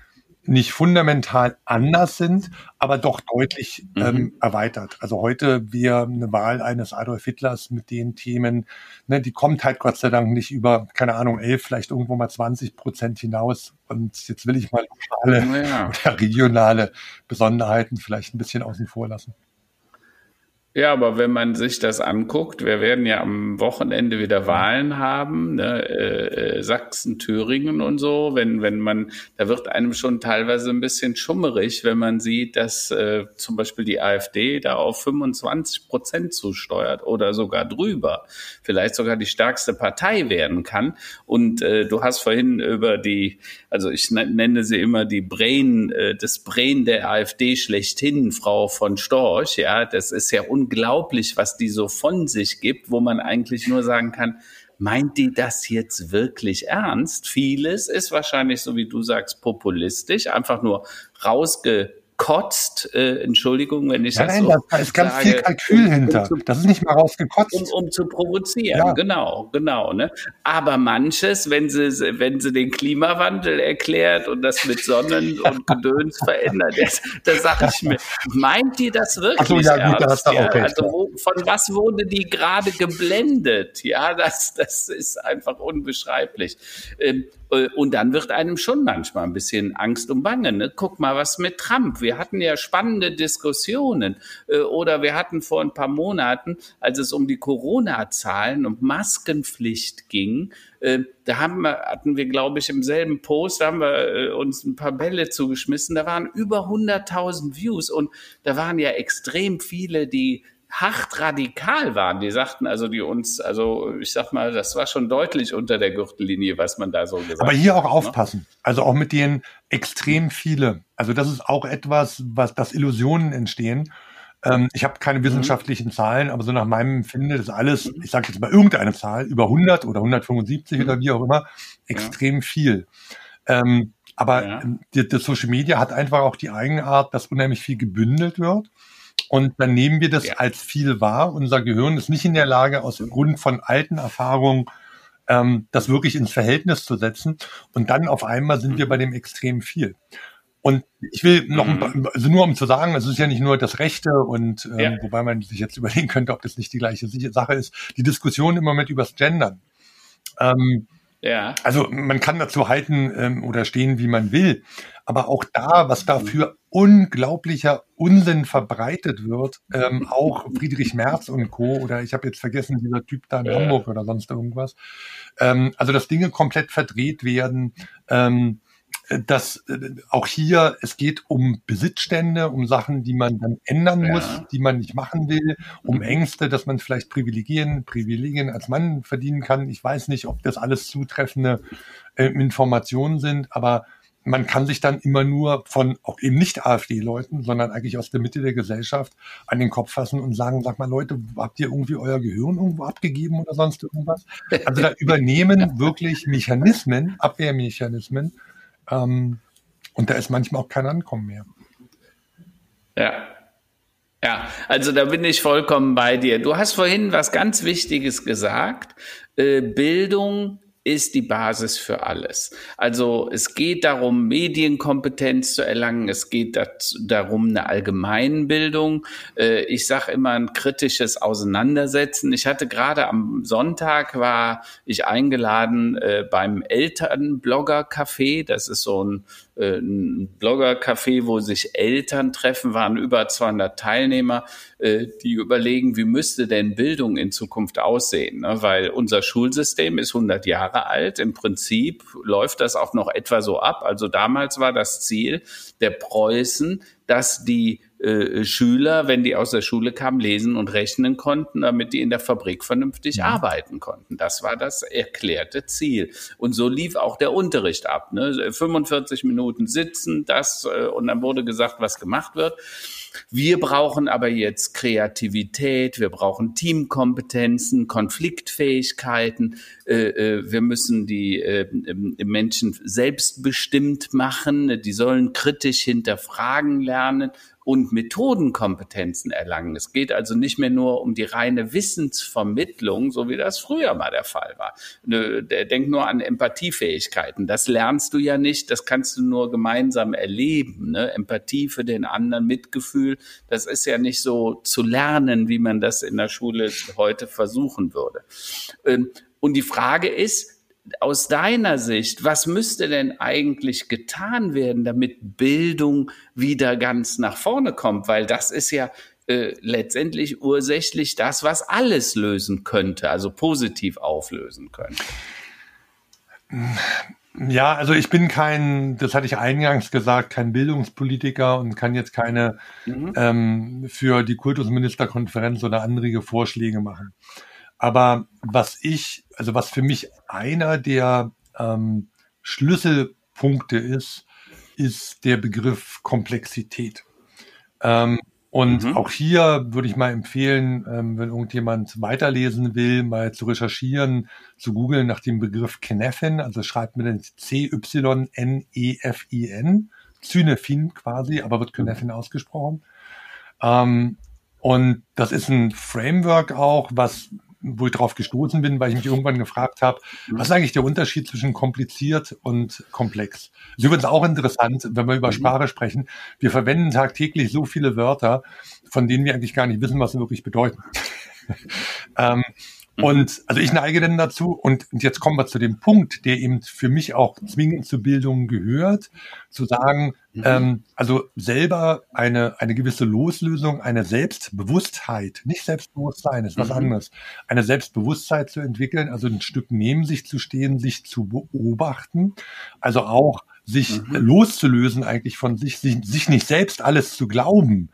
[SPEAKER 3] nicht fundamental anders sind, aber doch deutlich mhm. ähm, erweitert. Also heute wir eine Wahl eines Adolf Hitlers mit den Themen, ne, die kommt halt Gott sei Dank nicht über, keine Ahnung, elf, vielleicht irgendwo mal 20 Prozent hinaus. Und jetzt will ich mal lokale ja. oder regionale Besonderheiten vielleicht ein bisschen außen vor lassen.
[SPEAKER 2] Ja, aber wenn man sich das anguckt, wir werden ja am Wochenende wieder Wahlen haben, ne, äh, äh, Sachsen, Thüringen und so. Wenn wenn man, da wird einem schon teilweise ein bisschen schummerig, wenn man sieht, dass äh, zum Beispiel die AfD da auf 25 Prozent zusteuert oder sogar drüber, vielleicht sogar die stärkste Partei werden kann. Und äh, du hast vorhin über die, also ich nenne sie immer die Brain, äh, das Brain der AfD schlechthin, Frau von Storch. Ja, das ist ja unglaublich, was die so von sich gibt, wo man eigentlich nur sagen kann, meint die das jetzt wirklich ernst? Vieles ist wahrscheinlich, so wie du sagst, populistisch, einfach nur rausge kotzt, äh, Entschuldigung, wenn ich
[SPEAKER 3] ja,
[SPEAKER 2] das
[SPEAKER 3] nein,
[SPEAKER 2] so
[SPEAKER 3] da ist ganz
[SPEAKER 2] sage,
[SPEAKER 3] viel Kalkül
[SPEAKER 2] um,
[SPEAKER 3] hinter.
[SPEAKER 2] Um zu,
[SPEAKER 3] das ist nicht mal rausgekotzt.
[SPEAKER 2] Um, um zu provozieren,
[SPEAKER 3] Ja.
[SPEAKER 2] genau, genau. Ne? Aber manches, wenn sie, wenn sie den Klimawandel erklärt und das mit Sonnen und Gedöns verändert, da sage ich mir, meint die das wirklich
[SPEAKER 3] Ach so, ja, gut, da hast du auch recht,
[SPEAKER 2] Also von was wurde die gerade geblendet? Ja, das, das ist einfach unbeschreiblich. Ähm, äh, und dann wird einem schon manchmal ein bisschen Angst und Bange. Ne? Guck mal, was mit Trump. Wir hatten ja spannende Diskussionen. Äh, Oder wir hatten vor ein paar Monaten, als es um die Corona-Zahlen und Maskenpflicht ging, äh, da haben wir, hatten wir, glaube ich, im selben Post, da haben wir äh, uns ein paar Bälle zugeschmissen. Da waren über 100.000 Views und da waren ja extrem viele, die hart radikal waren. Die sagten also, die uns, also ich sag mal, das war schon deutlich unter der Gürtellinie, was man da so gesagt hat.
[SPEAKER 3] Aber hier auch aufpassen. Also auch mit den extrem viele. Also das ist auch etwas, was das Illusionen entstehen. Ähm, ich habe keine wissenschaftlichen Zahlen, aber so nach meinem Empfinden ist alles, ich sage jetzt mal irgendeine Zahl, über 100 oder 175 oder wie auch immer, extrem viel. Ähm, aber
[SPEAKER 2] Ja.
[SPEAKER 3] das Social Media hat einfach auch die Eigenart, dass unheimlich viel gebündelt wird. Und dann nehmen wir das
[SPEAKER 2] Ja.
[SPEAKER 3] als viel wahr. Unser Gehirn ist nicht in der Lage, aus dem Grund von alten Erfahrungen ähm, das wirklich ins Verhältnis zu setzen. Und dann auf einmal sind wir bei dem extrem viel. Und ich will noch, ein paar- also nur um zu sagen, es ist ja nicht nur das Rechte und ähm,
[SPEAKER 2] Ja.
[SPEAKER 3] wobei man sich jetzt überlegen könnte, ob das nicht die gleiche Sache ist, die Diskussion im Moment übers Gendern. Ähm,
[SPEAKER 2] Ja.
[SPEAKER 3] also man kann dazu halten ähm, oder stehen, wie man will, aber auch da, was da für unglaublicher Unsinn verbreitet wird, ähm, auch Friedrich Merz und Co. oder ich habe jetzt vergessen, dieser Typ da in
[SPEAKER 2] Ja.
[SPEAKER 3] Hamburg oder sonst irgendwas. Ähm, also dass Dinge komplett verdreht werden. Ähm, dass äh, auch hier, es geht um Besitzstände, um Sachen, die man dann ändern
[SPEAKER 2] Ja.
[SPEAKER 3] muss, die man nicht machen will, um
[SPEAKER 2] Mhm.
[SPEAKER 3] Ängste, dass man vielleicht Privilegien, Privilegien als Mann verdienen kann. Ich weiß nicht, ob das alles zutreffende äh, Informationen sind, aber man kann sich dann immer nur von auch eben nicht AfD-Leuten, sondern eigentlich aus der Mitte der Gesellschaft an den Kopf fassen und sagen, sag mal Leute, habt ihr irgendwie euer Gehirn irgendwo abgegeben oder sonst irgendwas? Also da übernehmen wirklich Mechanismen, Abwehrmechanismen, ähm, und da ist manchmal auch kein Ankommen mehr.
[SPEAKER 2] Ja. Ja, also da bin ich vollkommen bei dir. Du hast vorhin was ganz Wichtiges gesagt. Äh, Bildung ist die Basis für alles. Also es geht darum, Medienkompetenz zu erlangen. Es geht dazu, darum, eine Allgemeinbildung. Äh, ich sage immer ein kritisches Auseinandersetzen. Ich hatte gerade am Sonntag war ich eingeladen äh, beim Elternblogger-Café. Das ist so ein ein Blogger-Café, wo sich Eltern treffen, waren über 200 Teilnehmer, äh, die überlegen, wie müsste denn Bildung in Zukunft aussehen? Ne? Weil unser Schulsystem ist 100 Jahre alt. Im Prinzip läuft das auch noch etwa so ab. Also damals war das Ziel der Preußen, dass die äh, Schüler, wenn die aus der Schule kamen, lesen und rechnen konnten, damit die in der Fabrik vernünftig arbeiten konnten. Das war das erklärte Ziel. Und so lief auch der Unterricht ab. Ne? 45 Minuten sitzen, das äh, und dann wurde gesagt, was gemacht wird. Wir brauchen aber jetzt Kreativität, wir brauchen Teamkompetenzen, Konfliktfähigkeiten, äh, äh, wir müssen die äh, Menschen selbstbestimmt machen, die sollen kritisch hinterfragen lernen und Methodenkompetenzen erlangen. Es geht also nicht mehr nur um die reine Wissensvermittlung, so wie das früher mal der Fall war. Denk nur an Empathiefähigkeiten. Das lernst du ja nicht, das kannst du nur gemeinsam erleben. Ne? Empathie für den anderen, Mitgefühl, das ist ja nicht so zu lernen, wie man das in der Schule heute versuchen würde. Ähm, Und die Frage ist, aus deiner Sicht, was müsste denn eigentlich getan werden, damit Bildung wieder ganz nach vorne kommt? Weil das ist ja äh, letztendlich ursächlich das, was alles lösen könnte, also positiv auflösen könnte.
[SPEAKER 3] Ja, also ich bin kein, das hatte ich eingangs gesagt, kein Bildungspolitiker und kann jetzt keine mhm. ähm, für die Kultusministerkonferenz oder andere Vorschläge machen. Aber was ich, also was für mich einer der ähm, Schlüsselpunkte ist, ist der Begriff Komplexität. Ähm, und mhm. auch hier würde ich mal empfehlen, ähm, wenn irgendjemand weiterlesen will, mal zu recherchieren, zu googeln nach dem Begriff Kneffin, also schreibt mir den C-Y-N-E-F-I-N, Cynefin quasi, aber wird Kneffin ausgesprochen. Ähm, und das ist ein Framework auch, was wo ich drauf gestoßen bin, weil ich mich irgendwann gefragt habe, was ist eigentlich der Unterschied zwischen kompliziert und komplex? Das ist übrigens auch interessant, wenn wir über mhm. Sprache sprechen. Wir verwenden tagtäglich so viele Wörter, von denen wir eigentlich gar nicht wissen, was sie wirklich bedeuten. ähm, Mhm. Und also ich neige denn dazu, und jetzt kommen wir zu dem Punkt, der eben für mich auch zwingend zur Bildung gehört, zu sagen, mhm. ähm, also selber eine, eine gewisse Loslösung, eine Selbstbewusstheit, nicht Selbstbewusstsein, ist was mhm. anderes, eine Selbstbewusstheit zu entwickeln, also ein Stück neben sich zu stehen, sich zu beobachten, also auch sich mhm. loszulösen eigentlich von sich, sich, sich nicht selbst alles zu glauben,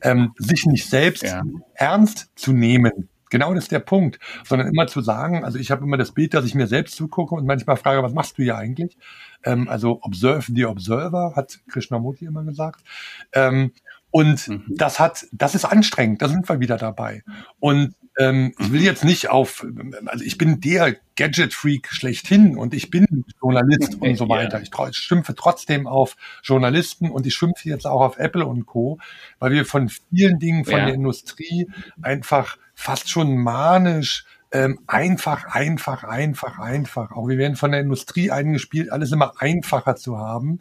[SPEAKER 3] ähm, sich nicht selbst ja. ernst zu nehmen, Genau das ist der Punkt. Sondern immer zu sagen, also ich habe immer das Bild, dass ich mir selbst zugucke und manchmal frage, was machst du hier eigentlich? Ähm, also observe the observer, hat Krishnamurti immer gesagt. Ähm, und mhm. das hat, das ist anstrengend, da sind wir wieder dabei. Und ähm, ich will jetzt nicht auf, also ich bin der Gadget-Freak schlechthin und ich bin Journalist und so weiter. Ich, schimpfe trotzdem auf Journalisten und ich schimpfe jetzt auch auf Apple und Co., weil wir von vielen Dingen von ja. der Industrie einfach fast schon manisch ähm, einfach, einfach, einfach, einfach. Auch wir werden von der Industrie eingespielt, alles immer einfacher zu haben.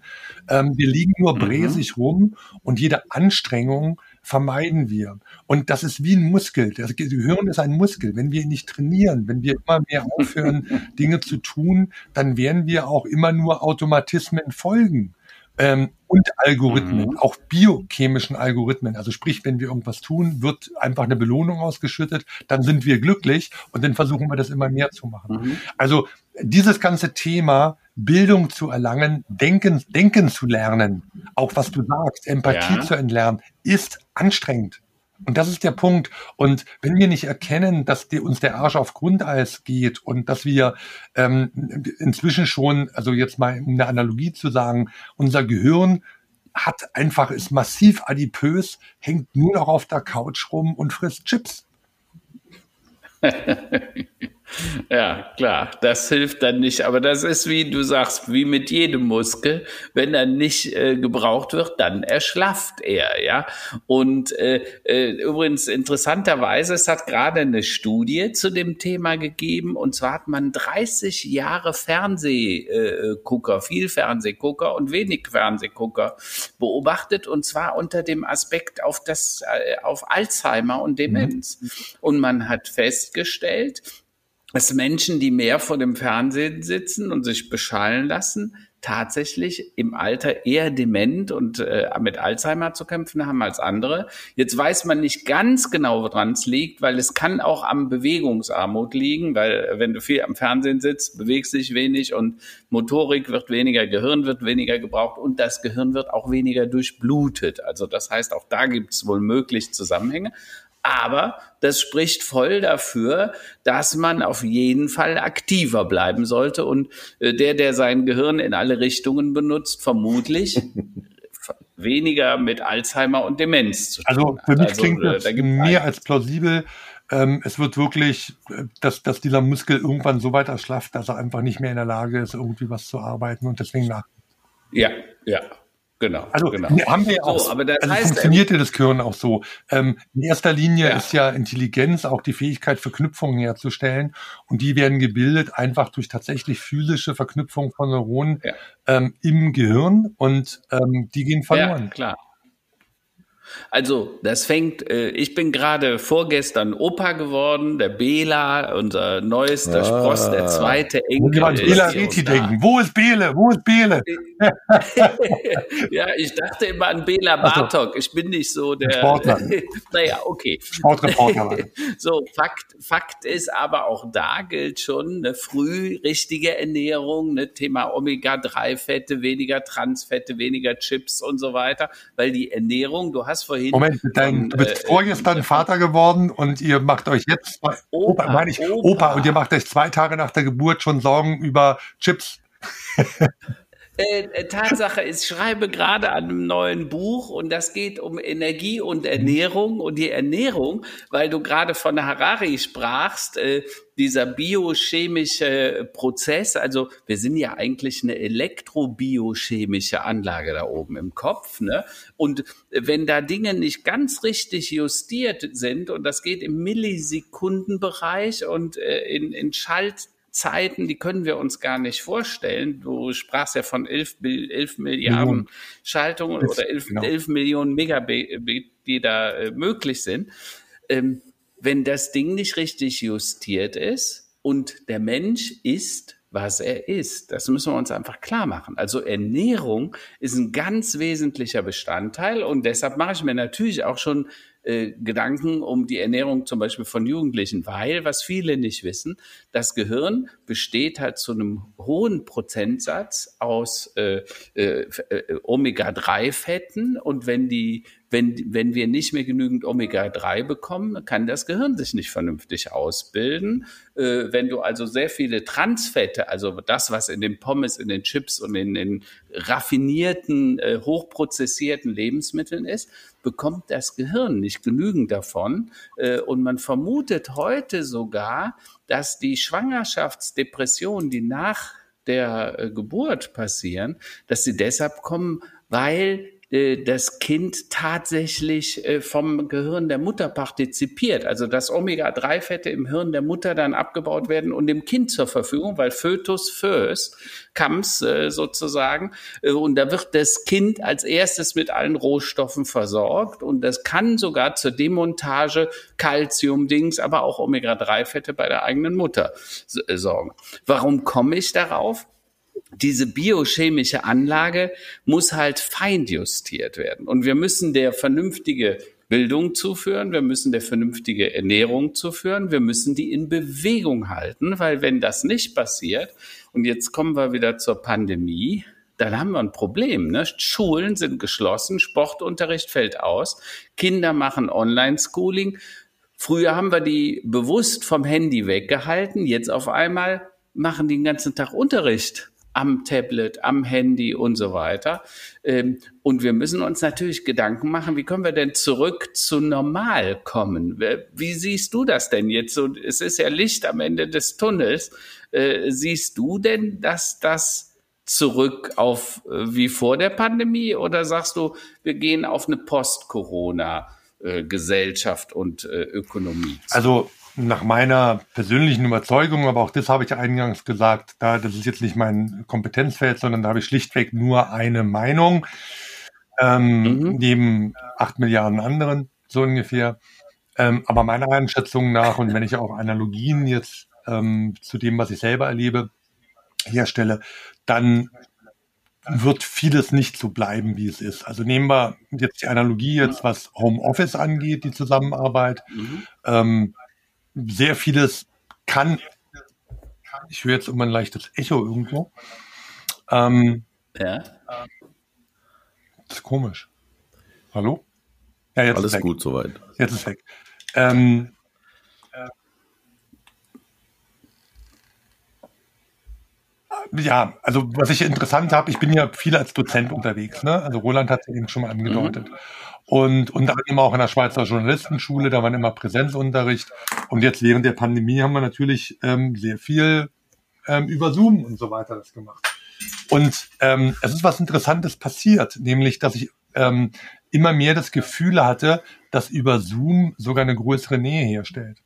[SPEAKER 3] Ähm, wir liegen nur mhm. bräsig rum und jede Anstrengung vermeiden wir. Und das ist wie ein Muskel. Das Gehirn ist ein Muskel. Wenn wir ihn nicht trainieren, wenn wir immer mehr aufhören, Dinge zu tun, dann werden wir auch immer nur Automatismen folgen ähm, und Algorithmen, mhm. auch biochemischen Algorithmen. Also sprich, wenn wir irgendwas tun, wird einfach eine Belohnung ausgeschüttet, dann sind wir glücklich und dann versuchen wir das immer mehr zu machen. Mhm. Also dieses ganze Thema Bildung zu erlangen, denken, denken zu lernen, auch was du sagst, Empathie ja. zu entlernen, ist anstrengend. Und das ist der Punkt. Und wenn wir nicht erkennen, dass die, uns der Arsch auf Grundeis geht und dass wir ähm, inzwischen schon, also jetzt mal um eine Analogie zu sagen, unser Gehirn hat einfach, ist massiv adipös, hängt nur noch auf der Couch rum und frisst Chips.
[SPEAKER 2] Ja, klar, das hilft dann nicht. Aber das ist, wie du sagst, wie mit jedem Muskel. Wenn er nicht äh, gebraucht wird, dann erschlafft er, ja. Und äh, äh, übrigens interessanterweise, es hat gerade eine Studie zu dem Thema gegeben. Und zwar hat man 30 Jahre Fernsehgucker, viel Fernsehgucker und wenig Fernsehgucker beobachtet. Und zwar unter dem Aspekt auf das, äh, auf Alzheimer und Demenz. Mhm. Und man hat festgestellt, dass Menschen, die mehr vor dem Fernsehen sitzen und sich beschallen lassen, tatsächlich im Alter eher dement und äh, mit Alzheimer zu kämpfen haben als andere. Jetzt weiß man nicht ganz genau, woran es liegt, weil es kann auch am Bewegungsarmut liegen, weil äh, wenn du viel am Fernsehen sitzt, bewegst dich wenig und Motorik wird weniger, Gehirn wird weniger gebraucht und das Gehirn wird auch weniger durchblutet. Also das heißt, auch da gibt es wohl möglich Zusammenhänge. Aber das spricht voll dafür, dass man auf jeden Fall aktiver bleiben sollte. Und äh, der, der sein Gehirn in alle Richtungen benutzt, vermutlich weniger mit Alzheimer und Demenz
[SPEAKER 3] zu also tun. Also für mich also, klingt das da mehr als plausibel. Ähm, es wird wirklich, äh, dass, dass dieser Muskel irgendwann so weit erschlafft, dass er einfach nicht mehr in der Lage ist, irgendwie was zu arbeiten und deswegen nach.
[SPEAKER 2] Ja, ja, Genau.
[SPEAKER 3] Also
[SPEAKER 2] genau.
[SPEAKER 3] haben wir auch. So, aber das also heißt, funktioniert ja das Gehirn auch so. Ähm, in erster Linie ja. ist ja Intelligenz auch die Fähigkeit, Verknüpfungen herzustellen. Und die werden gebildet einfach durch tatsächlich physische Verknüpfung von Neuronen ja. ähm, im Gehirn und ähm, die gehen verloren.
[SPEAKER 2] Ja, klar. Also, das fängt, äh, ich bin gerade vorgestern Opa geworden, der Bela, unser neuester
[SPEAKER 1] Ah.
[SPEAKER 2] Spross, der zweite Enkel.
[SPEAKER 3] Wo Bela
[SPEAKER 2] da.
[SPEAKER 3] denken. Wo ist Bele? Wo ist Bele?
[SPEAKER 2] ja, ich dachte immer an Bela. Bartok. Ich bin nicht so der.
[SPEAKER 3] Sportler.
[SPEAKER 2] naja, okay.
[SPEAKER 3] Sportreporter.
[SPEAKER 2] So, Fakt, Fakt ist aber auch da gilt schon eine früh richtige Ernährung, ne Thema Omega-3-Fette, weniger Transfette, weniger Chips und so weiter, weil die Ernährung, du hast vorhin.
[SPEAKER 3] Moment, dein, du bist
[SPEAKER 2] äh,
[SPEAKER 3] vorgestern Vater geworden und ihr macht euch jetzt, Opa,
[SPEAKER 2] Opa,
[SPEAKER 3] meine ich,
[SPEAKER 2] Opa.
[SPEAKER 3] Opa, und ihr macht euch zwei Tage nach der Geburt schon Sorgen über Chips.
[SPEAKER 2] Äh, äh, Tatsache ist, ich schreibe gerade an einem neuen Buch und das geht um Energie und Ernährung und die Ernährung, weil du gerade von Harari sprachst, äh, dieser biochemische Prozess, also wir sind ja eigentlich eine elektrobiochemische Anlage da oben im Kopf, ne? Und wenn da Dinge nicht ganz richtig justiert sind und das geht im Millisekundenbereich und in, in Schalt Zeiten, die können wir uns gar nicht vorstellen. Du sprachst ja von 11, Bil- 11 Milliarden
[SPEAKER 3] Millionen.
[SPEAKER 2] Schaltungen
[SPEAKER 3] Elf,
[SPEAKER 2] oder 11,
[SPEAKER 3] genau.
[SPEAKER 2] 11 Millionen Megabit, die da äh, möglich sind. Ähm, wenn das Ding nicht richtig justiert ist und der Mensch isst, was er isst, das müssen wir uns einfach klar machen. Also Ernährung ist ein ganz wesentlicher Bestandteil und deshalb mache ich mir natürlich auch schon äh, Gedanken um die Ernährung zum Beispiel von Jugendlichen, weil, was viele nicht wissen, das Gehirn besteht halt zu einem hohen Prozentsatz aus äh, äh, äh, Omega-3-Fetten und wenn die wenn, wenn wir nicht mehr genügend Omega-3 bekommen, kann das Gehirn sich nicht vernünftig ausbilden. Äh, wenn du also sehr viele Transfette, also das, was in den Pommes, in den Chips und in den raffinierten, äh, hochprozessierten Lebensmitteln ist, bekommt das Gehirn nicht genügend davon. Äh, und man vermutet heute sogar, dass die Schwangerschaftsdepressionen, die nach der äh, Geburt passieren, dass sie deshalb kommen, weil das Kind tatsächlich äh, vom Gehirn der Mutter partizipiert. Also dass Omega-3-Fette im Hirn der Mutter dann abgebaut werden und dem Kind zur Verfügung, weil Fötus first comes äh, sozusagen. Äh, Und da wird das Kind als erstes mit allen Rohstoffen versorgt und das kann sogar zur Demontage Calcium-Dings, aber auch Omega-3-Fette bei der eigenen Mutter äh, sorgen. Warum komme ich darauf? Diese biochemische Anlage muss halt feinjustiert werden. Und wir müssen der vernünftige Bildung zuführen, wir müssen der vernünftige Ernährung zuführen, wir müssen die in Bewegung halten, weil wenn das nicht passiert, und jetzt kommen wir wieder zur Pandemie, dann haben wir ein Problem. Ne? Schulen sind geschlossen, Sportunterricht fällt aus, Kinder machen Online-Schooling. Früher haben wir die bewusst vom Handy weggehalten, jetzt auf einmal machen die den ganzen Tag Unterricht am Tablet, am Handy und so weiter. Ähm, Und wir müssen uns natürlich Gedanken machen, wie können wir denn zurück zu normal kommen? Wie siehst du das denn jetzt? So, es ist ja Licht am Ende des Tunnels. Äh, Siehst du denn, dass das zurück auf äh, wie vor der Pandemie oder sagst du, wir gehen auf eine Post-Corona-Gesellschaft und äh, Ökonomie? zu?
[SPEAKER 3] Also nach meiner persönlichen Überzeugung, aber auch das habe ich eingangs gesagt, da das ist jetzt nicht mein Kompetenzfeld, sondern da habe ich schlichtweg nur eine Meinung, ähm,
[SPEAKER 2] Mhm.
[SPEAKER 3] neben acht Milliarden anderen, so ungefähr. Ähm, aber meiner Einschätzung nach, und wenn ich auch Analogien jetzt ähm, zu dem, was ich selber erlebe, herstelle, dann wird vieles nicht so bleiben, wie es ist. Also nehmen wir jetzt die Analogie jetzt, was Homeoffice angeht, die Zusammenarbeit.
[SPEAKER 2] Mhm.
[SPEAKER 3] Ähm, sehr vieles kann, ich höre jetzt immer ein leichtes Echo irgendwo. Ähm,
[SPEAKER 2] Ja.
[SPEAKER 3] das ist komisch. Hallo? Ja, jetzt
[SPEAKER 1] Alles
[SPEAKER 3] ist weg.
[SPEAKER 1] gut soweit.
[SPEAKER 3] Jetzt ist weg. Ähm, ja, also was ich interessant habe, ich bin ja viel als Dozent unterwegs. Ne? Also Roland hat es eben schon mal angedeutet. Und unter anderem auch in der Schweizer Journalistenschule, da war immer Präsenzunterricht. Und jetzt während der Pandemie haben wir natürlich ähm, sehr viel ähm, über Zoom und so weiter das gemacht. Und ähm, es ist was Interessantes passiert, nämlich dass ich ähm, immer mehr das Gefühl hatte, dass über Zoom sogar eine größere Nähe herstellt.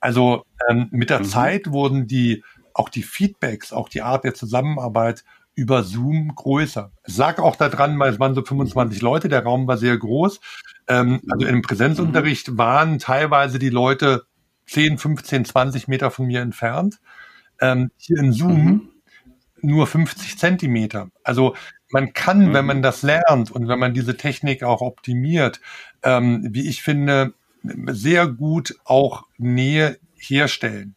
[SPEAKER 3] Also ähm, mit der
[SPEAKER 2] Mhm.
[SPEAKER 3] Zeit wurden die auch die Feedbacks, auch die Art der Zusammenarbeit über Zoom größer. Ich sag auch da dran, weil es waren so 25 Leute, der Raum war sehr groß. Ähm, also im Präsenzunterricht mhm. waren teilweise die Leute 10, 15, 20 Meter von mir entfernt. Ähm, hier in Zoom mhm. nur 50 Zentimeter. Also man kann, mhm. wenn man das lernt und wenn man diese Technik auch optimiert, ähm, wie ich finde, sehr gut auch Nähe herstellen.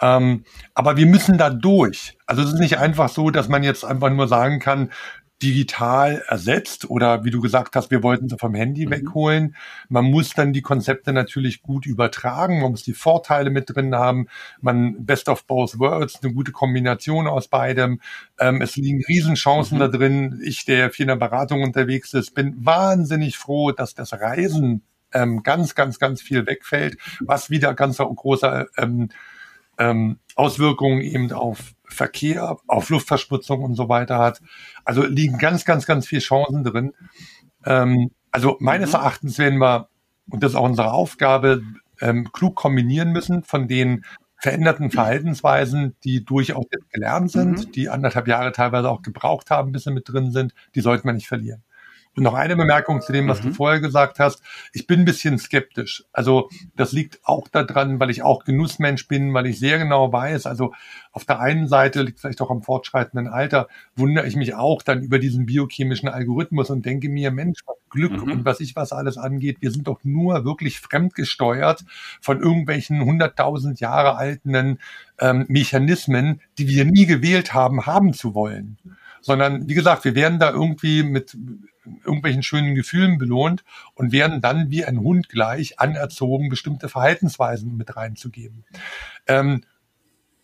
[SPEAKER 3] Ähm, aber wir müssen da durch. Also es ist nicht einfach so, dass man jetzt einfach nur sagen kann, digital ersetzt oder wie du gesagt hast, wir wollten sie vom Handy mhm. wegholen. Man muss dann die Konzepte natürlich gut übertragen, man muss die Vorteile mit drin haben, man best of both worlds, eine gute Kombination aus beidem. Ähm, es liegen Riesenchancen mhm. da drin. Ich, der viel in der Beratung unterwegs ist, bin wahnsinnig froh, dass das Reisen ähm, ganz, ganz, ganz viel wegfällt, was wieder ganz großer ähm, ähm, Auswirkungen eben auf Verkehr, auf Luftverschmutzung und so weiter hat. Also liegen ganz, ganz, ganz viele Chancen drin. Ähm, also meines mhm. Erachtens werden wir, und das ist auch unsere Aufgabe, ähm, klug kombinieren müssen von den veränderten Verhaltensweisen, die durchaus gelernt sind, mhm. die anderthalb Jahre teilweise auch gebraucht haben, bis sie mit drin sind, die sollten wir nicht verlieren. Und noch eine Bemerkung zu dem, was mhm. du vorher gesagt hast. Ich bin ein bisschen skeptisch. Also das liegt auch daran, weil ich auch Genussmensch bin, weil ich sehr genau weiß, also auf der einen Seite liegt vielleicht auch am fortschreitenden Alter, wundere ich mich auch dann über diesen biochemischen Algorithmus und denke mir, Mensch, was Glück mhm. und was ich was alles angeht, wir sind doch nur wirklich fremdgesteuert von irgendwelchen hunderttausend Jahre alten ähm, Mechanismen, die wir nie gewählt haben, haben zu wollen sondern wie gesagt, wir werden da irgendwie mit irgendwelchen schönen Gefühlen belohnt und werden dann wie ein Hund gleich anerzogen, bestimmte Verhaltensweisen mit reinzugeben. Ähm,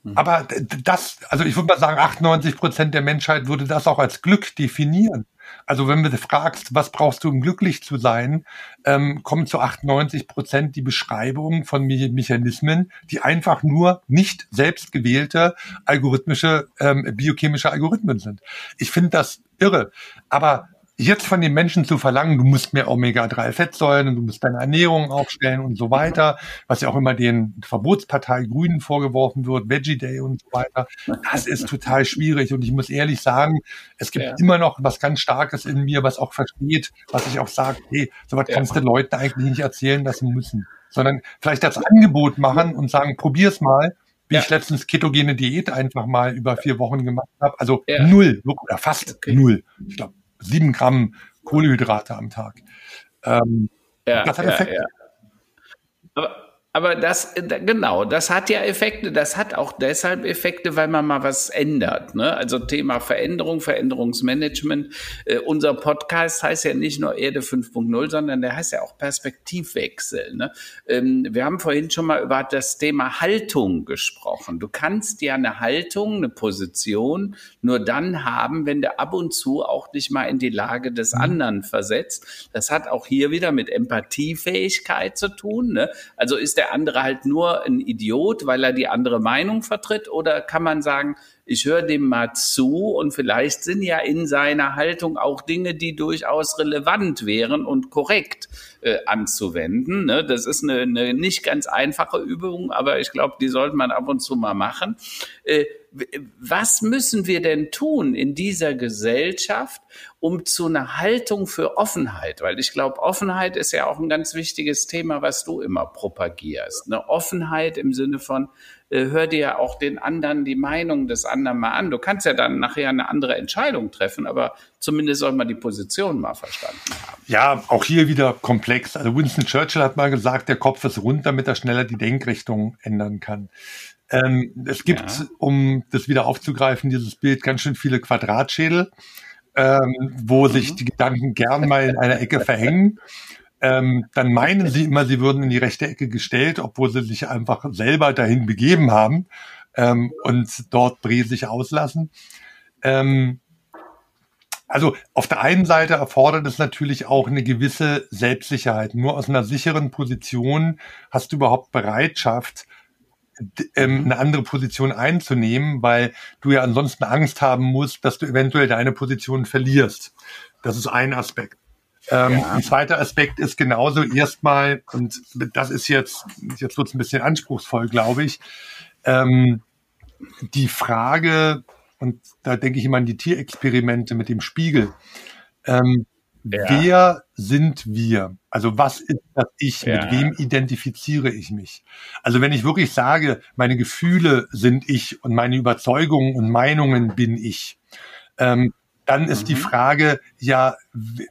[SPEAKER 3] mhm. aber das, also ich würde mal sagen, 98 Prozent der Menschheit würde das auch als Glück definieren. Also wenn du fragst, was brauchst du, um glücklich zu sein, ähm, kommen zu 98 Prozent die Beschreibung von Me Mechanismen, die einfach nur nicht selbst gewählte algorithmische, ähm, biochemische Algorithmen sind. Ich finde das irre. Aber jetzt von den Menschen zu verlangen, du musst mehr Omega-3-Fettsäuren und du musst deine Ernährung aufstellen und so weiter, was ja auch immer den Verbotspartei Grünen vorgeworfen wird, Veggie Day und so weiter, das ist total schwierig. Und ich muss ehrlich sagen, es gibt ja. immer noch was ganz Starkes in mir, was auch versteht, was ich auch sage, hey, sowas ja. kannst du Leuten eigentlich nicht erzählen, dass sie müssen, sondern vielleicht das Angebot machen und sagen, probier's mal, wie ja. ich letztens ketogene Diät einfach mal über vier Wochen gemacht habe. Also ja. null, oder fast okay. null. Ich glaube, sieben Gramm Kohlenhydrate am Tag. Ähm,
[SPEAKER 2] ja, das hat Effekt. Ja, ja. Aber aber das, genau, das hat ja Effekte. Das hat auch deshalb Effekte, weil man mal was ändert. Ne? Also Thema Veränderung, Veränderungsmanagement. Äh, unser Podcast heißt ja nicht nur Erde 5.0, sondern der heißt ja auch Perspektivwechsel. Ne? Ähm, wir haben vorhin schon mal über das Thema Haltung gesprochen. Du kannst ja eine Haltung, eine Position nur dann haben, wenn du ab und zu auch dich mal in die Lage des mhm. anderen versetzt. Das hat auch hier wieder mit Empathiefähigkeit zu tun. Ne? Also ist der andere halt nur ein Idiot, weil er die andere Meinung vertritt? Oder kann man sagen, ich höre dem mal zu und vielleicht sind ja in seiner Haltung auch Dinge, die durchaus relevant wären und korrekt äh, anzuwenden. Ne? Das ist eine, eine nicht ganz einfache Übung, aber ich glaube, die sollte man ab und zu mal machen. Äh, was müssen wir denn tun in dieser Gesellschaft, um zu einer Haltung für Offenheit, weil ich glaube, Offenheit ist ja auch ein ganz wichtiges Thema, was du immer propagierst. Eine Offenheit im Sinne von, äh, hör dir auch den anderen die Meinung des anderen mal an. Du kannst ja dann nachher eine andere Entscheidung treffen, aber zumindest soll man die Position mal verstanden haben.
[SPEAKER 3] Ja, auch hier wieder komplex. Also Winston Churchill hat mal gesagt, der Kopf ist rund, damit er schneller die Denkrichtung ändern kann. Ähm, es gibt, ja. um das wieder aufzugreifen, dieses Bild ganz schön viele Quadratschädel, ähm, wo mhm. sich die Gedanken gern mal in einer Ecke verhängen. Ähm, dann meinen sie immer, sie würden in die rechte Ecke gestellt, obwohl sie sich einfach selber dahin begeben haben ähm, und dort Bre sich auslassen. Ähm, also auf der einen Seite erfordert es natürlich auch eine gewisse Selbstsicherheit. Nur aus einer sicheren Position hast du überhaupt Bereitschaft, ähm, eine andere Position einzunehmen, weil du ja ansonsten Angst haben musst, dass du eventuell deine Position verlierst. Das ist ein Aspekt. Ähm, ja. Ein zweiter Aspekt ist genauso erstmal, und das ist jetzt, jetzt wird es ein bisschen anspruchsvoll, glaube ich, ähm, die Frage, und da denke ich immer an die Tierexperimente mit dem Spiegel. Ähm, ja. Wer sind wir? Also was ist das Ich? Ja. Mit wem identifiziere ich mich? Also wenn ich wirklich sage, meine Gefühle sind ich und meine Überzeugungen und Meinungen bin ich, ähm, dann ist mhm. die Frage, ja,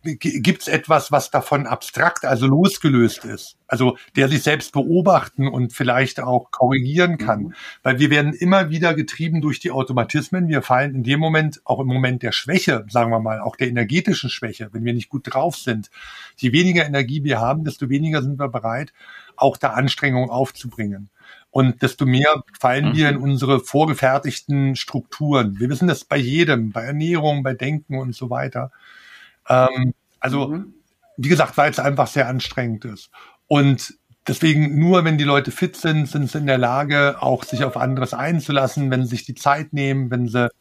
[SPEAKER 3] gibt es etwas, was davon abstrakt, also losgelöst ist? Also der sich selbst beobachten und vielleicht auch korrigieren kann. Mhm. Weil wir werden immer wieder getrieben durch die Automatismen. Wir fallen in dem Moment, auch im Moment der Schwäche, sagen wir mal, auch der energetischen Schwäche, wenn wir nicht gut drauf sind. Je weniger Energie wir haben, desto weniger sind wir bereit, auch da Anstrengungen aufzubringen. Und desto mehr fallen mhm. wir in unsere vorgefertigten Strukturen. Wir wissen das bei jedem, bei Ernährung, bei Denken und so weiter. Ähm, also, mhm. wie gesagt, weil es einfach sehr anstrengend ist. Und Deswegen nur, wenn die Leute fit sind, sind sie in der Lage, auch sich auf anderes einzulassen, wenn sie sich die Zeit nehmen, wenn sie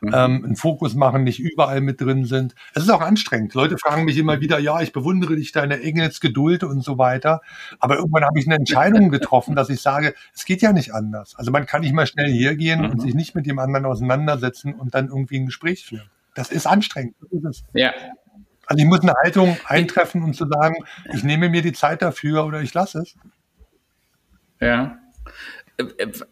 [SPEAKER 3] mhm. ähm, einen Fokus machen, nicht überall mit drin sind. Es ist auch anstrengend. Leute fragen mich immer wieder, ja, ich bewundere dich, deine Engelsgeduld und so weiter. Aber irgendwann habe ich eine Entscheidung getroffen, dass ich sage, es geht ja nicht anders. Also man kann nicht mal schnell hergehen mhm. und sich nicht mit dem anderen auseinandersetzen und dann irgendwie ein Gespräch führen. Das ist anstrengend. Das ist ja. Also ich muss eine Haltung eintreffen, um zu sagen, ich nehme mir die Zeit dafür oder ich lasse es.
[SPEAKER 2] Ja.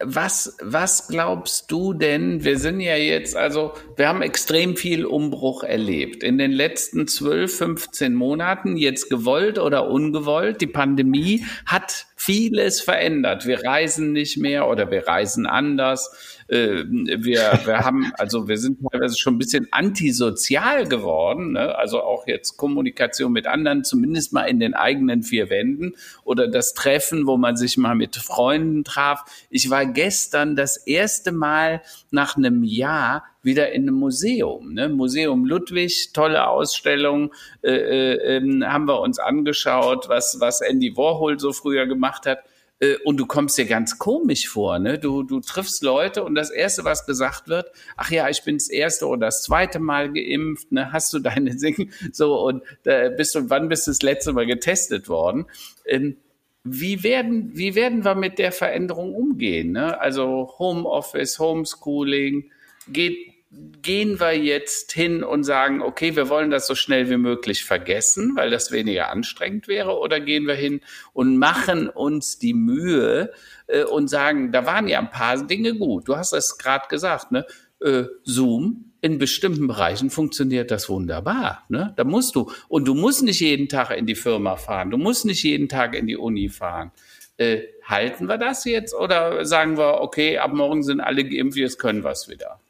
[SPEAKER 2] Was, was glaubst du denn? Wir sind ja jetzt, also wir haben extrem viel Umbruch erlebt in den letzten 12, 15 Monaten, jetzt gewollt oder ungewollt. Die Pandemie hat vieles verändert. Wir reisen nicht mehr oder wir reisen anders äh, wir, wir haben, also wir sind teilweise schon ein bisschen antisozial geworden, ne? also auch jetzt Kommunikation mit anderen, zumindest mal in den eigenen vier Wänden oder das Treffen, wo man sich mal mit Freunden traf. Ich war gestern das erste Mal nach einem Jahr wieder in einem Museum. Ne? Museum Ludwig, tolle Ausstellung, äh, äh, äh, haben wir uns angeschaut, was, was Andy Warhol so früher gemacht hat. Äh, und du kommst dir ganz komisch vor, ne? Du, du triffst Leute und das Erste, was gesagt wird, ach ja, ich bin das erste oder das zweite Mal geimpft, ne? Hast du deine Dinge so und äh, bist du, wann bist du das letzte Mal getestet worden? Ähm, wie werden, wie werden wir mit der Veränderung umgehen? Ne? Also Homeoffice, Homeschooling, geht, gehen wir jetzt hin und sagen, okay, wir wollen das so schnell wie möglich vergessen, weil das weniger anstrengend wäre, oder gehen wir hin und machen uns die Mühe äh, und sagen, da waren ja ein paar Dinge gut. Du hast es gerade gesagt, ne? Äh, Zoom, in bestimmten Bereichen funktioniert das wunderbar. Ne? Da musst du. Und du musst nicht jeden Tag in die Firma fahren. Du musst nicht jeden Tag in die Uni fahren. Äh, halten wir das jetzt oder sagen wir, okay, ab morgen sind alle geimpft, jetzt können wir es wieder?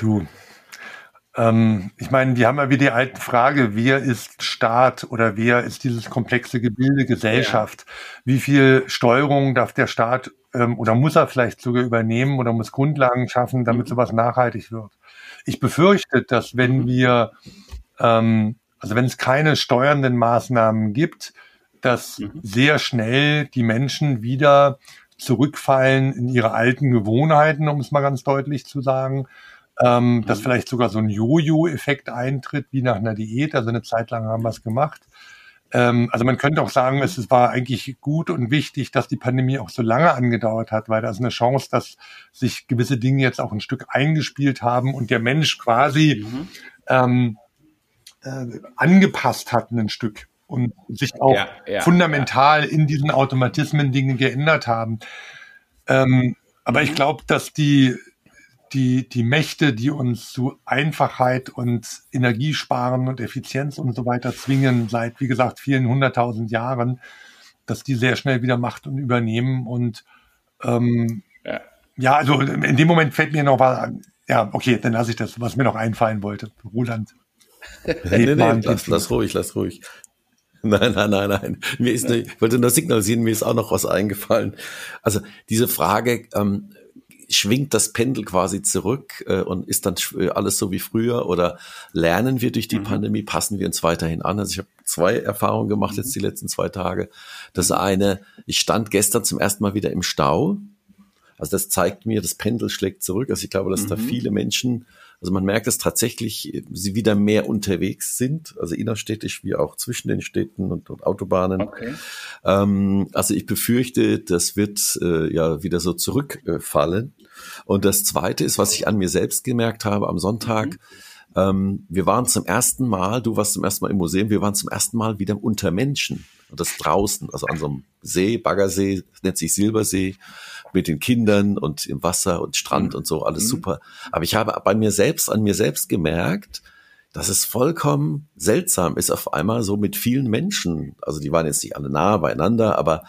[SPEAKER 3] Du, ähm, ich meine, wir haben ja wieder die alte Frage, wer ist Staat oder wer ist dieses komplexe Gebilde Gesellschaft? Ja. Wie viel Steuerung darf der Staat ähm, oder muss er vielleicht sogar übernehmen oder muss Grundlagen schaffen, damit mhm. sowas nachhaltig wird? Ich befürchte, dass wenn mhm. wir, ähm, also wenn es keine steuernden Maßnahmen gibt, dass mhm. sehr schnell die Menschen wieder zurückfallen in ihre alten Gewohnheiten, um es mal ganz deutlich zu sagen ähm, mhm. dass vielleicht sogar so ein Jojo-Effekt eintritt, wie nach einer Diät. Also eine Zeit lang haben wir es gemacht. Ähm, also man könnte auch sagen, es war eigentlich gut und wichtig, dass die Pandemie auch so lange angedauert hat, weil da ist eine Chance, dass sich gewisse Dinge jetzt auch ein Stück eingespielt haben und der Mensch quasi mhm. ähm, äh, angepasst hat ein Stück und sich auch ja, ja, fundamental ja. in diesen Automatismen Dinge geändert haben. Ähm, aber ich mhm. glaube, dass die die, die Mächte, die uns zu Einfachheit und Energiesparen und Effizienz und so weiter zwingen, seit, wie gesagt, vielen hunderttausend Jahren, dass die sehr schnell wieder Macht und übernehmen. Und ähm, ja. ja, also in dem Moment fällt mir noch was an. Ja, okay, dann lasse ich das, was mir noch einfallen wollte. Roland.
[SPEAKER 1] nee, nee, lass, lass ruhig, lass ruhig. Nein, nein, nein, nein. Mir ist, eine, ich wollte nur signalisieren, mir ist auch noch was eingefallen. Also diese Frage, ähm, schwingt das Pendel quasi zurück äh, und ist dann äh, alles so wie früher oder lernen wir durch die mhm. Pandemie, passen wir uns weiterhin an? Also ich habe zwei Erfahrungen gemacht jetzt die letzten zwei Tage. Das eine, ich stand gestern zum ersten Mal wieder im Stau. Also das zeigt mir, das Pendel schlägt zurück. Also ich glaube, dass mhm. da viele Menschen Also man merkt es tatsächlich, sie wieder mehr unterwegs sind, also innerstädtisch wie auch zwischen den Städten und, und Autobahnen. Okay. Ähm, also ich befürchte, das wird äh, ja wieder so zurückfallen. Und das Zweite ist, was ich an mir selbst gemerkt habe am Sonntag. Mhm. Ähm, wir waren zum ersten Mal, du warst zum ersten Mal im Museum, wir waren zum ersten Mal wieder unter Menschen. Und das draußen, also an so einem See, Baggersee, nennt sich Silbersee, mit den Kindern und im Wasser und Strand mhm. und so, alles mhm. super. Aber ich habe bei mir selbst, an mir selbst gemerkt, dass es vollkommen seltsam ist, auf einmal so mit vielen Menschen, also die waren jetzt nicht alle nah beieinander, aber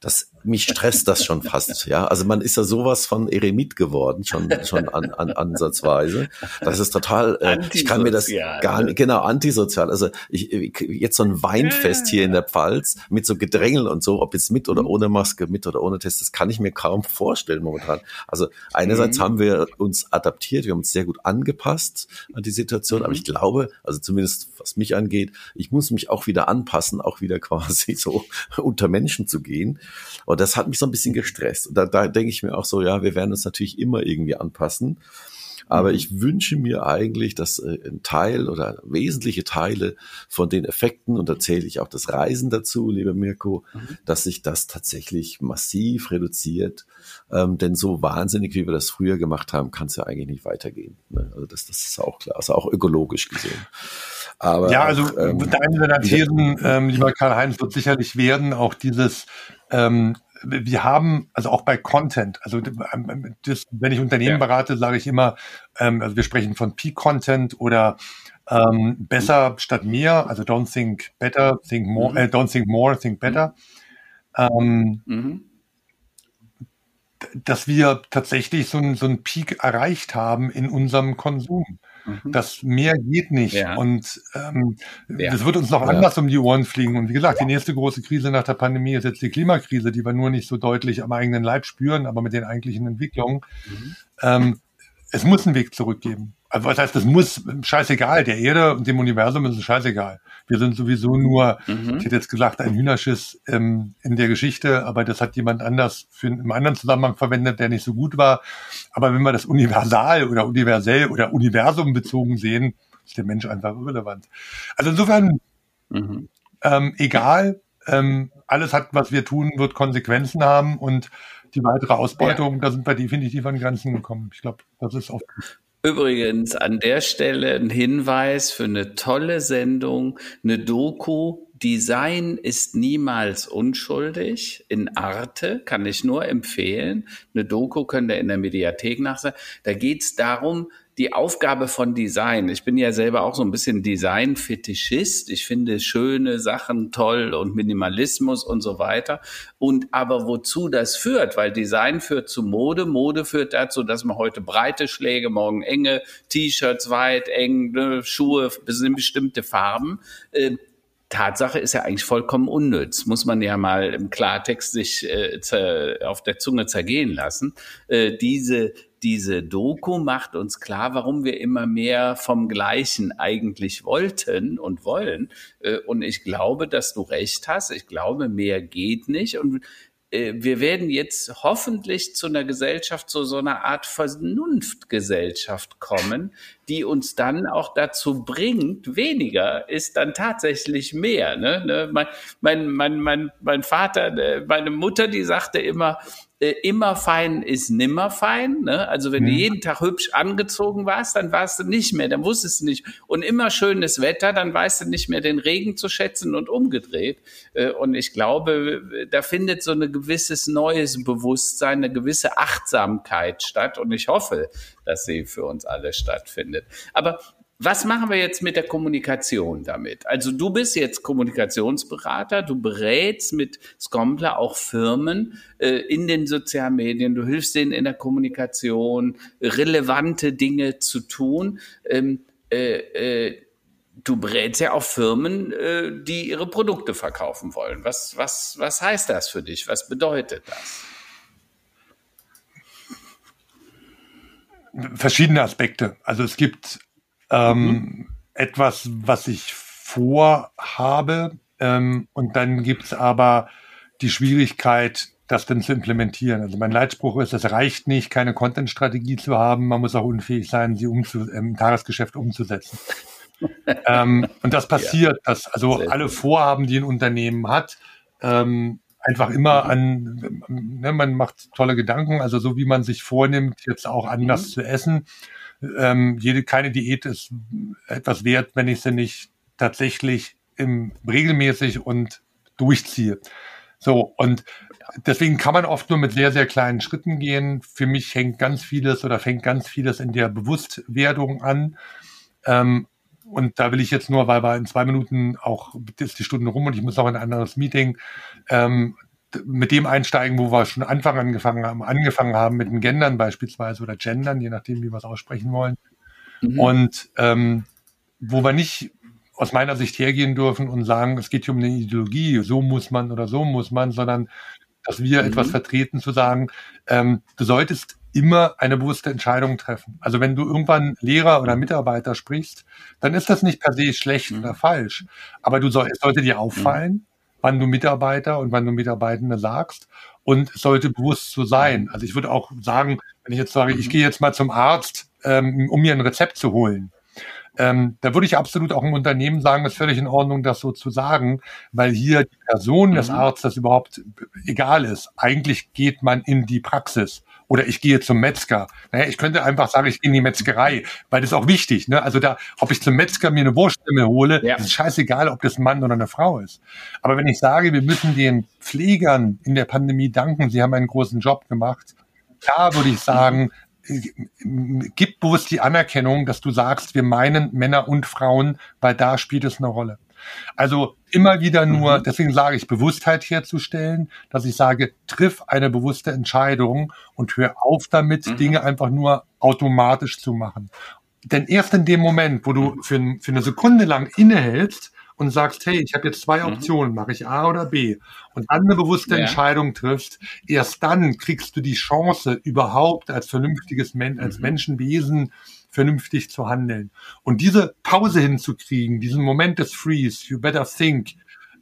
[SPEAKER 1] das mich stresst das schon fast, ja. Also man ist ja sowas von Eremit geworden, schon, schon an, an ansatzweise. Das ist total, äh, ich kann mir das gar nicht, genau, antisozial. Also ich, jetzt so ein Weinfest hier in der Pfalz mit so Gedrängel und so, ob jetzt mit oder mhm. ohne Maske, mit oder ohne Test, das kann ich mir kaum vorstellen momentan. Also einerseits mhm. haben wir uns adaptiert, wir haben uns sehr gut angepasst an die Situation, mhm. aber ich glaube, also zumindest was mich angeht, ich muss mich auch wieder anpassen, auch wieder quasi so unter Menschen zu gehen. Und und das hat mich so ein bisschen gestresst. Und da, da denke ich mir auch so, ja, wir werden uns natürlich immer irgendwie anpassen. Aber mhm. ich wünsche mir eigentlich, dass äh, ein Teil oder wesentliche Teile von den Effekten, und da zähle ich auch das Reisen dazu, lieber Mirko, mhm. dass sich das tatsächlich massiv reduziert. Ähm, denn so wahnsinnig, wie wir das früher gemacht haben, kann es ja eigentlich nicht weitergehen. Ne? Also das, das ist auch klar, also auch ökologisch gesehen.
[SPEAKER 3] Aber ja, also ähm, deine deiner Thesen, ähm, lieber Karl-Heinz, wird sicherlich werden, auch dieses ähm, wir haben, also auch bei Content, also das, wenn ich Unternehmen ja. berate, sage ich immer, ähm, also wir sprechen von Peak-Content oder ähm, besser statt mehr, also don't think better, think more, mhm. äh, don't think more, think better. Ähm, mhm. Dass wir tatsächlich so, ein, so einen Peak erreicht haben in unserem Konsum. Mhm. Das mehr geht nicht. Ja. Und ähm, ja. das wird uns noch ja. anders um die Ohren fliegen. Und wie gesagt, die nächste große Krise nach der Pandemie ist jetzt die Klimakrise, die wir nur nicht so deutlich am eigenen Leib spüren, aber mit den eigentlichen Entwicklungen. Mhm. Ähm, es muss einen Weg zurückgeben. Also was heißt, das muss scheißegal, der Erde und dem Universum ist es scheißegal. Wir sind sowieso nur, mhm. ich hätte jetzt gesagt, ein Hühnerschiss ähm, in der Geschichte, aber das hat jemand anders für einen anderen Zusammenhang verwendet, der nicht so gut war. Aber wenn wir das universal oder universell oder universum bezogen sehen, ist der Mensch einfach irrelevant. Also insofern, mhm. ähm, egal, ähm, alles hat, was wir tun, wird Konsequenzen haben und die weitere Ausbeutung, ja. da sind wir definitiv an Grenzen gekommen. Ich glaube, das ist oft.
[SPEAKER 2] Übrigens an der Stelle ein Hinweis für eine tolle Sendung, eine Doku. Design ist niemals unschuldig. In Arte kann ich nur empfehlen. Eine Doku könnt ihr in der Mediathek nachsehen. Da geht es darum, die Aufgabe von Design. Ich bin ja selber auch so ein bisschen Design-Fetischist. Ich finde schöne Sachen toll und Minimalismus und so weiter. Und aber wozu das führt? Weil Design führt zu Mode. Mode führt dazu, dass man heute breite Schläge, morgen enge T-Shirts, weit, eng, ne, Schuhe, bestimmte Farben. Äh, Tatsache ist ja eigentlich vollkommen unnütz, muss man ja mal im Klartext sich äh, auf der Zunge zergehen lassen. Äh, diese diese Doku macht uns klar, warum wir immer mehr vom Gleichen eigentlich wollten und wollen. Äh, und ich glaube, dass du recht hast. Ich glaube, mehr geht nicht. Und äh, wir werden jetzt hoffentlich zu einer Gesellschaft, zu so einer Art Vernunftgesellschaft kommen, die uns dann auch dazu bringt, weniger ist dann tatsächlich mehr. Ne? ne mein, mein, mein, mein, mein Vater, äh, meine Mutter, die sagte immer, äh, immer fein ist nimmer fein. Ne? Also wenn mhm. du jeden Tag hübsch angezogen warst, dann warst du nicht mehr, dann wusstest du nicht. Und immer schönes Wetter, dann weißt du nicht mehr den Regen zu schätzen und umgedreht. Äh, und ich glaube, da findet so ein gewisses neues Bewusstsein, eine gewisse Achtsamkeit statt. Und ich hoffe, dass sie für uns alle stattfindet. Aber was machen wir jetzt mit der Kommunikation damit? Also du bist jetzt Kommunikationsberater, du berätst mit Scompler auch Firmen äh, in den sozialen Medien, du hilfst denen in der Kommunikation, relevante Dinge zu tun. Ähm, äh, äh, du berätst ja auch Firmen, äh, die ihre Produkte verkaufen wollen. Was, was, was heißt das für dich? Was bedeutet das?
[SPEAKER 3] Verschiedene Aspekte. Also es gibt ähm, mhm. etwas, was ich vorhabe. Ähm, und dann gibt's aber die Schwierigkeit, das denn zu implementieren. Also mein Leitspruch ist, es reicht nicht, keine Content-Strategie zu haben, man muss auch unfähig sein, sie umzu im Tagesgeschäft umzusetzen. ähm, und das passiert, ja. dass also Sehr alle Vorhaben, die ein Unternehmen hat, ähm, einfach immer mhm. an, ne, man macht tolle Gedanken, also so wie man sich vornimmt, jetzt auch anders mhm. zu essen. Ähm, jede, keine Diät ist etwas wert, wenn ich sie nicht tatsächlich im, regelmäßig und durchziehe. So, und deswegen kann man oft nur mit sehr, sehr kleinen Schritten gehen. Für mich hängt ganz vieles oder fängt ganz vieles in der Bewusstwerdung an. Ähm, und da will ich jetzt nur, weil wir in zwei Minuten auch, ist die Stunde rum und ich muss noch in ein anderes Meeting, ähm, mit dem einsteigen, wo wir schon Anfang angefangen haben, angefangen haben mit den Gendern beispielsweise oder Gendern, je nachdem, wie wir es aussprechen wollen. Mhm. Und ähm, wo wir nicht aus meiner Sicht hergehen dürfen und sagen, es geht hier um eine Ideologie, so muss man oder so muss man, sondern dass wir mhm. etwas vertreten, zu sagen, ähm, du solltest immer eine bewusste Entscheidung treffen. Also wenn du irgendwann Lehrer oder Mitarbeiter sprichst, dann ist das nicht per se schlecht mhm. oder falsch. Aber du soll, es sollte dir auffallen, mhm. Wann du Mitarbeiter und wann du Mitarbeitende sagst. Und es sollte bewusst so sein. Also ich würde auch sagen, wenn ich jetzt sage, ich mhm. gehe jetzt mal zum Arzt, ähm, um mir ein Rezept zu holen, ähm, da würde ich absolut auch im Unternehmen sagen, es ist völlig in Ordnung, das so zu sagen, weil hier die Person des mhm. Arztes überhaupt egal ist. Eigentlich geht man in die Praxis oder ich gehe zum Metzger. Naja, ich könnte einfach sagen, ich gehe in die Metzgerei, weil das ist auch wichtig. Ne? Also da, ob ich zum Metzger mir eine Wurststimme hole, ja. ist scheißegal, ob das ein Mann oder eine Frau ist. Aber wenn ich sage, wir müssen den Pflegern in der Pandemie danken, sie haben einen großen Job gemacht, da würde ich sagen, gib bewusst die Anerkennung, dass du sagst, wir meinen Männer und Frauen, weil da spielt es eine Rolle. Also immer wieder nur, mhm. deswegen sage ich, Bewusstheit herzustellen, dass ich sage, triff eine bewusste Entscheidung und hör auf damit, mhm. Dinge einfach nur automatisch zu machen. Denn erst in dem Moment, wo du für, für eine Sekunde lang innehältst, und sagst, hey, ich habe jetzt zwei mhm. Optionen, mache ich A oder B und dann eine bewusste ja. Entscheidung triffst, erst dann kriegst du die Chance, überhaupt als vernünftiges Men als mhm. Menschenwesen vernünftig zu handeln. Und diese Pause hinzukriegen, diesen Moment des Freeze, you better think,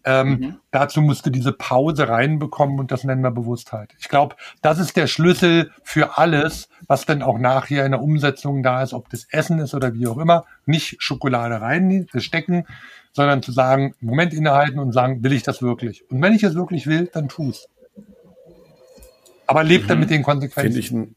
[SPEAKER 3] ähm, mhm. Dazu musst du diese Pause reinbekommen und das nennen wir Bewusstheit. Ich glaube, das ist der Schlüssel für alles, was dann auch nachher in der Umsetzung da ist, ob das Essen ist oder wie auch immer. Nicht Schokolade reinstecken, sondern zu sagen, Moment innehalten und sagen, will ich das wirklich? Und wenn ich es wirklich will, dann tu's. Aber lebt mhm. dann mit den Konsequenzen.
[SPEAKER 1] Finde ich ein,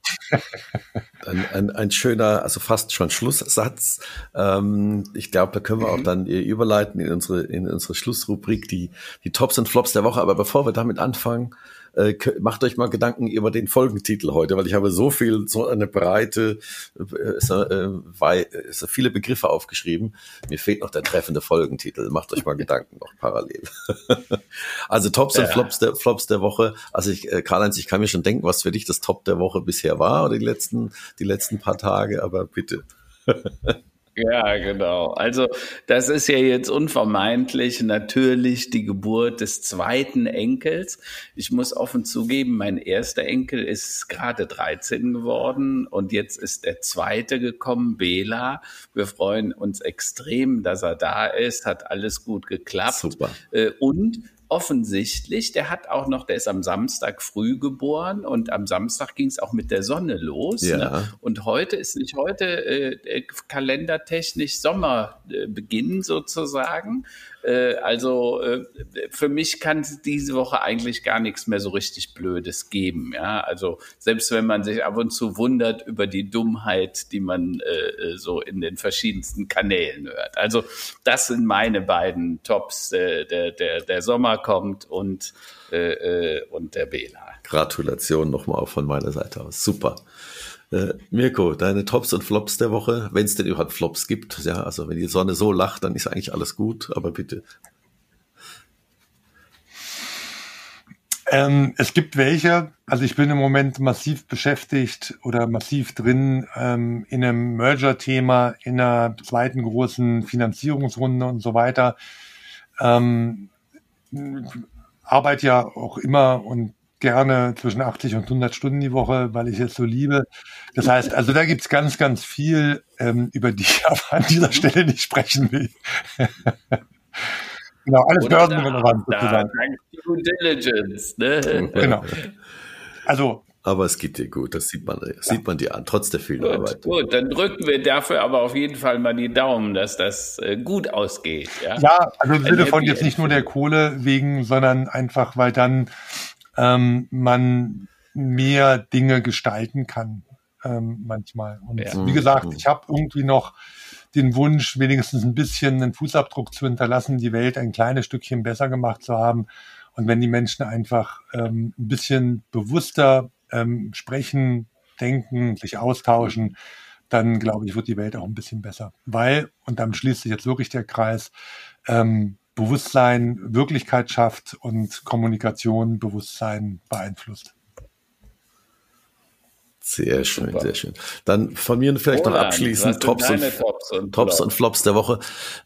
[SPEAKER 1] ein, ein, ein, schöner, also fast schon Schlusssatz. Ähm, ich glaube, da können wir auch mhm. dann überleiten in unsere, in unsere Schlussrubrik, die, die Tops und Flops der Woche. Aber bevor wir damit anfangen, äh, macht euch mal Gedanken über den Folgentitel heute, weil ich habe so viel, so eine breite, äh, so, äh, viele Begriffe aufgeschrieben. Mir fehlt noch der treffende Folgentitel. Macht euch mal Gedanken noch parallel. also Tops ja. und Flops der, Flops der Woche. Also ich, äh, Karl-Heinz, ich kann mir schon denken, was für dich das Top der Woche bisher war oder die letzten, die letzten paar Tage, aber bitte.
[SPEAKER 2] Ja, genau. Also das ist ja jetzt unvermeidlich natürlich die Geburt des zweiten Enkels. Ich muss offen zugeben, mein erster Enkel ist gerade 13 geworden und jetzt ist der zweite gekommen, Bela. Wir freuen uns extrem, dass er da ist. Hat alles gut geklappt. Super. Äh, und offensichtlich, der hat auch noch, der ist am Samstag früh geboren und am Samstag ging es auch mit der Sonne los. Ja. Ne? Und heute ist nicht heute äh, äh kalendertechnisch Sommerbeginn äh, sozusagen. Äh, also äh, für mich kann es diese Woche eigentlich gar nichts mehr so richtig Blödes geben. Ja, also selbst wenn man sich ab und zu wundert über die Dummheit, die man äh, so in den verschiedensten Kanälen hört. Also das sind meine beiden Tops. der, der, der Sommer kommt und, und der Bela.
[SPEAKER 1] Gratulation nochmal von meiner Seite aus. Super. Äh, Mirko, deine Tops und Flops der Woche, wenn es denn überhaupt Flops gibt. Ja, also wenn die Sonne so lacht, dann ist eigentlich alles gut, aber bitte.
[SPEAKER 3] Ähm, es gibt welche, also ich bin im Moment massiv beschäftigt oder massiv drin ähm, in einem Merger-Thema, in einer zweiten großen Finanzierungsrunde und so weiter. Ähm, arbeite ja auch immer und gerne zwischen 80 und 100 Stunden die Woche, weil ich es so liebe. Das heißt, also da gibt's ganz, ganz viel, ähm, über die ich aber an dieser Stelle nicht sprechen will. Genau, alles börsenrelevant sozusagen.
[SPEAKER 2] Due Diligence. Ne?
[SPEAKER 3] Genau. Also
[SPEAKER 1] aber es geht dir gut, das sieht man, sieht man dir an, trotz der vielen
[SPEAKER 2] Gut,
[SPEAKER 1] Arbeit.
[SPEAKER 2] gut, dann drücken wir dafür aber auf jeden Fall mal die Daumen, dass das äh, gut ausgeht. Ja,
[SPEAKER 3] Ja, also im Sinne von jetzt nicht nur der Kohle wegen, sondern einfach, weil dann ähm, man mehr Dinge gestalten kann ähm, manchmal. Und
[SPEAKER 2] Ja.
[SPEAKER 3] wie gesagt, ich habe irgendwie noch den Wunsch, wenigstens ein bisschen einen Fußabdruck zu hinterlassen, die Welt ein kleines Stückchen besser gemacht zu haben. Und wenn die Menschen einfach ähm, ein bisschen bewusster ähm, sprechen, denken, sich austauschen, dann glaube ich, wird die Welt auch ein bisschen besser. Weil, und dann schließt sich jetzt wirklich der Kreis, ähm, Bewusstsein Wirklichkeit schafft und Kommunikation Bewusstsein beeinflusst.
[SPEAKER 1] Sehr schön,
[SPEAKER 2] Super.
[SPEAKER 1] sehr schön. Dann von mir vielleicht noch
[SPEAKER 2] Roland,
[SPEAKER 1] abschließend
[SPEAKER 2] was sind
[SPEAKER 1] Tops und,
[SPEAKER 2] Tops und
[SPEAKER 1] Tops
[SPEAKER 2] Flops?
[SPEAKER 1] und Flops der Woche.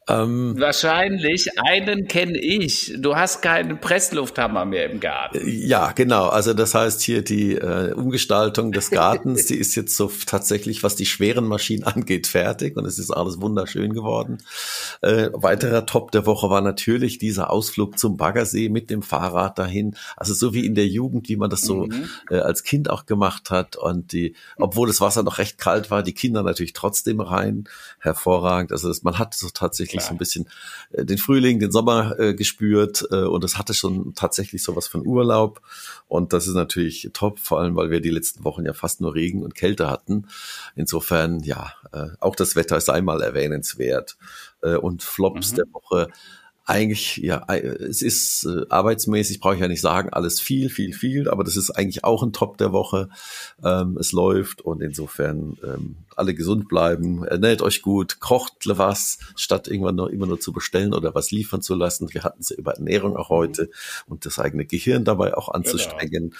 [SPEAKER 1] Ähm,
[SPEAKER 2] Wahrscheinlich, einen kenne ich. Du hast keinen Presslufthammer mehr im Garten.
[SPEAKER 1] Ja, genau. Also das heißt hier die äh, Umgestaltung des Gartens, die ist jetzt so tatsächlich, was die schweren Maschinen angeht, fertig und es ist alles wunderschön geworden. Äh, weiterer Top der Woche war natürlich dieser Ausflug zum Baggersee mit dem Fahrrad dahin. Also so wie in der Jugend, wie man das so äh, als Kind auch gemacht hat und die, obwohl das Wasser noch recht kalt war, die Kinder natürlich trotzdem rein. Hervorragend. Also das, man hat so tatsächlich
[SPEAKER 2] Klar.
[SPEAKER 1] so ein bisschen äh, den Frühling, den Sommer äh, gespürt äh, und es hatte schon tatsächlich sowas von Urlaub und das ist natürlich top, vor allem weil wir die letzten Wochen ja fast nur Regen und Kälte hatten. Insofern ja, äh, auch das Wetter sei mal erwähnenswert äh, und Flops
[SPEAKER 2] Mhm.
[SPEAKER 1] der Woche. Eigentlich, ja, es ist äh, arbeitsmäßig, brauche ich ja nicht sagen, alles viel, viel, viel, aber das ist eigentlich auch ein Top der Woche. Ähm, es läuft und insofern ähm, alle gesund bleiben, ernährt euch gut, kocht was, statt irgendwann nur immer nur zu bestellen oder was liefern zu lassen. Wir hatten es ja über Ernährung auch heute und das eigene Gehirn dabei auch anzustrengen.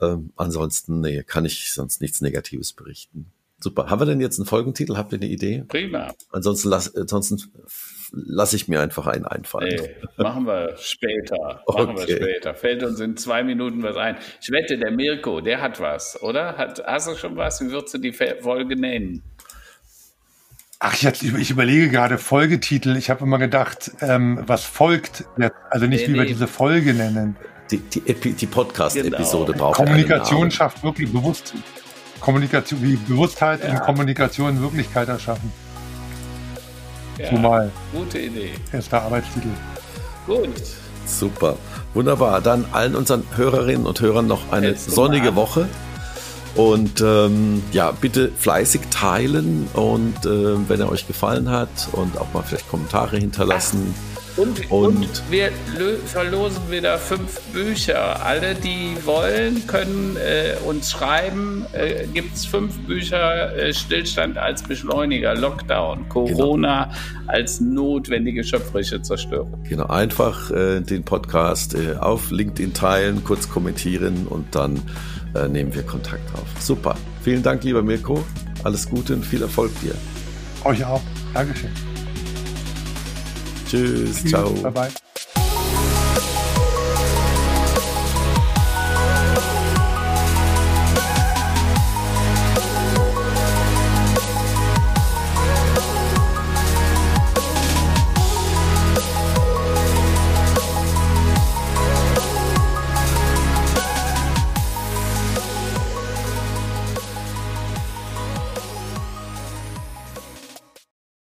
[SPEAKER 1] Ähm, ansonsten nee, kann ich sonst nichts Negatives berichten. Super. Haben wir denn jetzt einen Folgentitel? Habt ihr eine Idee?
[SPEAKER 2] Prima.
[SPEAKER 1] Ansonsten lass, ansonsten lasse ich mir einfach einen einfallen.
[SPEAKER 2] Nee, machen wir später. Machen wir
[SPEAKER 1] Okay.
[SPEAKER 2] später. Fällt uns in zwei Minuten was ein. Ich wette, der Mirko, der hat was, oder? Hat, hast du schon was? Wie würdest du die Folge nennen?
[SPEAKER 3] Ach, jetzt, ich überlege gerade Folgetitel. Ich habe immer gedacht, ähm, was folgt jetzt, also nicht
[SPEAKER 2] Nee,
[SPEAKER 3] wie wir
[SPEAKER 2] nee.
[SPEAKER 3] diese Folge nennen.
[SPEAKER 1] Die, die, die Podcast-Episode
[SPEAKER 2] Genau.
[SPEAKER 1] braucht
[SPEAKER 3] Kommunikation schafft wirklich bewusst Kommunikation, wie Bewusstheit
[SPEAKER 2] Ja.
[SPEAKER 3] und Kommunikation Wirklichkeit erschaffen.
[SPEAKER 2] Ja,
[SPEAKER 3] So mal
[SPEAKER 2] gute Idee.
[SPEAKER 3] erster Arbeitstitel.
[SPEAKER 2] Gut.
[SPEAKER 1] Super. Wunderbar. Dann allen unseren Hörerinnen und Hörern noch eine
[SPEAKER 2] du
[SPEAKER 1] sonnige
[SPEAKER 2] mal?
[SPEAKER 1] Woche. Und ähm, ja, bitte fleißig teilen und ähm, wenn er euch gefallen hat und auch mal vielleicht Kommentare hinterlassen.
[SPEAKER 2] Und,
[SPEAKER 1] Und-
[SPEAKER 2] und, wir verlosen wieder fünf Bücher. Alle, die wollen, können äh, uns schreiben. Äh, Gibt es fünf Bücher äh, Stillstand als Beschleuniger, Lockdown, Corona als notwendige schöpferische Zerstörung.
[SPEAKER 1] Genau, einfach äh, den Podcast äh, auf LinkedIn teilen, kurz kommentieren und dann äh, nehmen wir Kontakt auf. Super. Vielen Dank, lieber Mirko. Alles Gute und viel Erfolg dir.
[SPEAKER 3] Euch auch. Dankeschön.
[SPEAKER 1] Tschüss, Tschüss ciao.
[SPEAKER 3] Bye bye.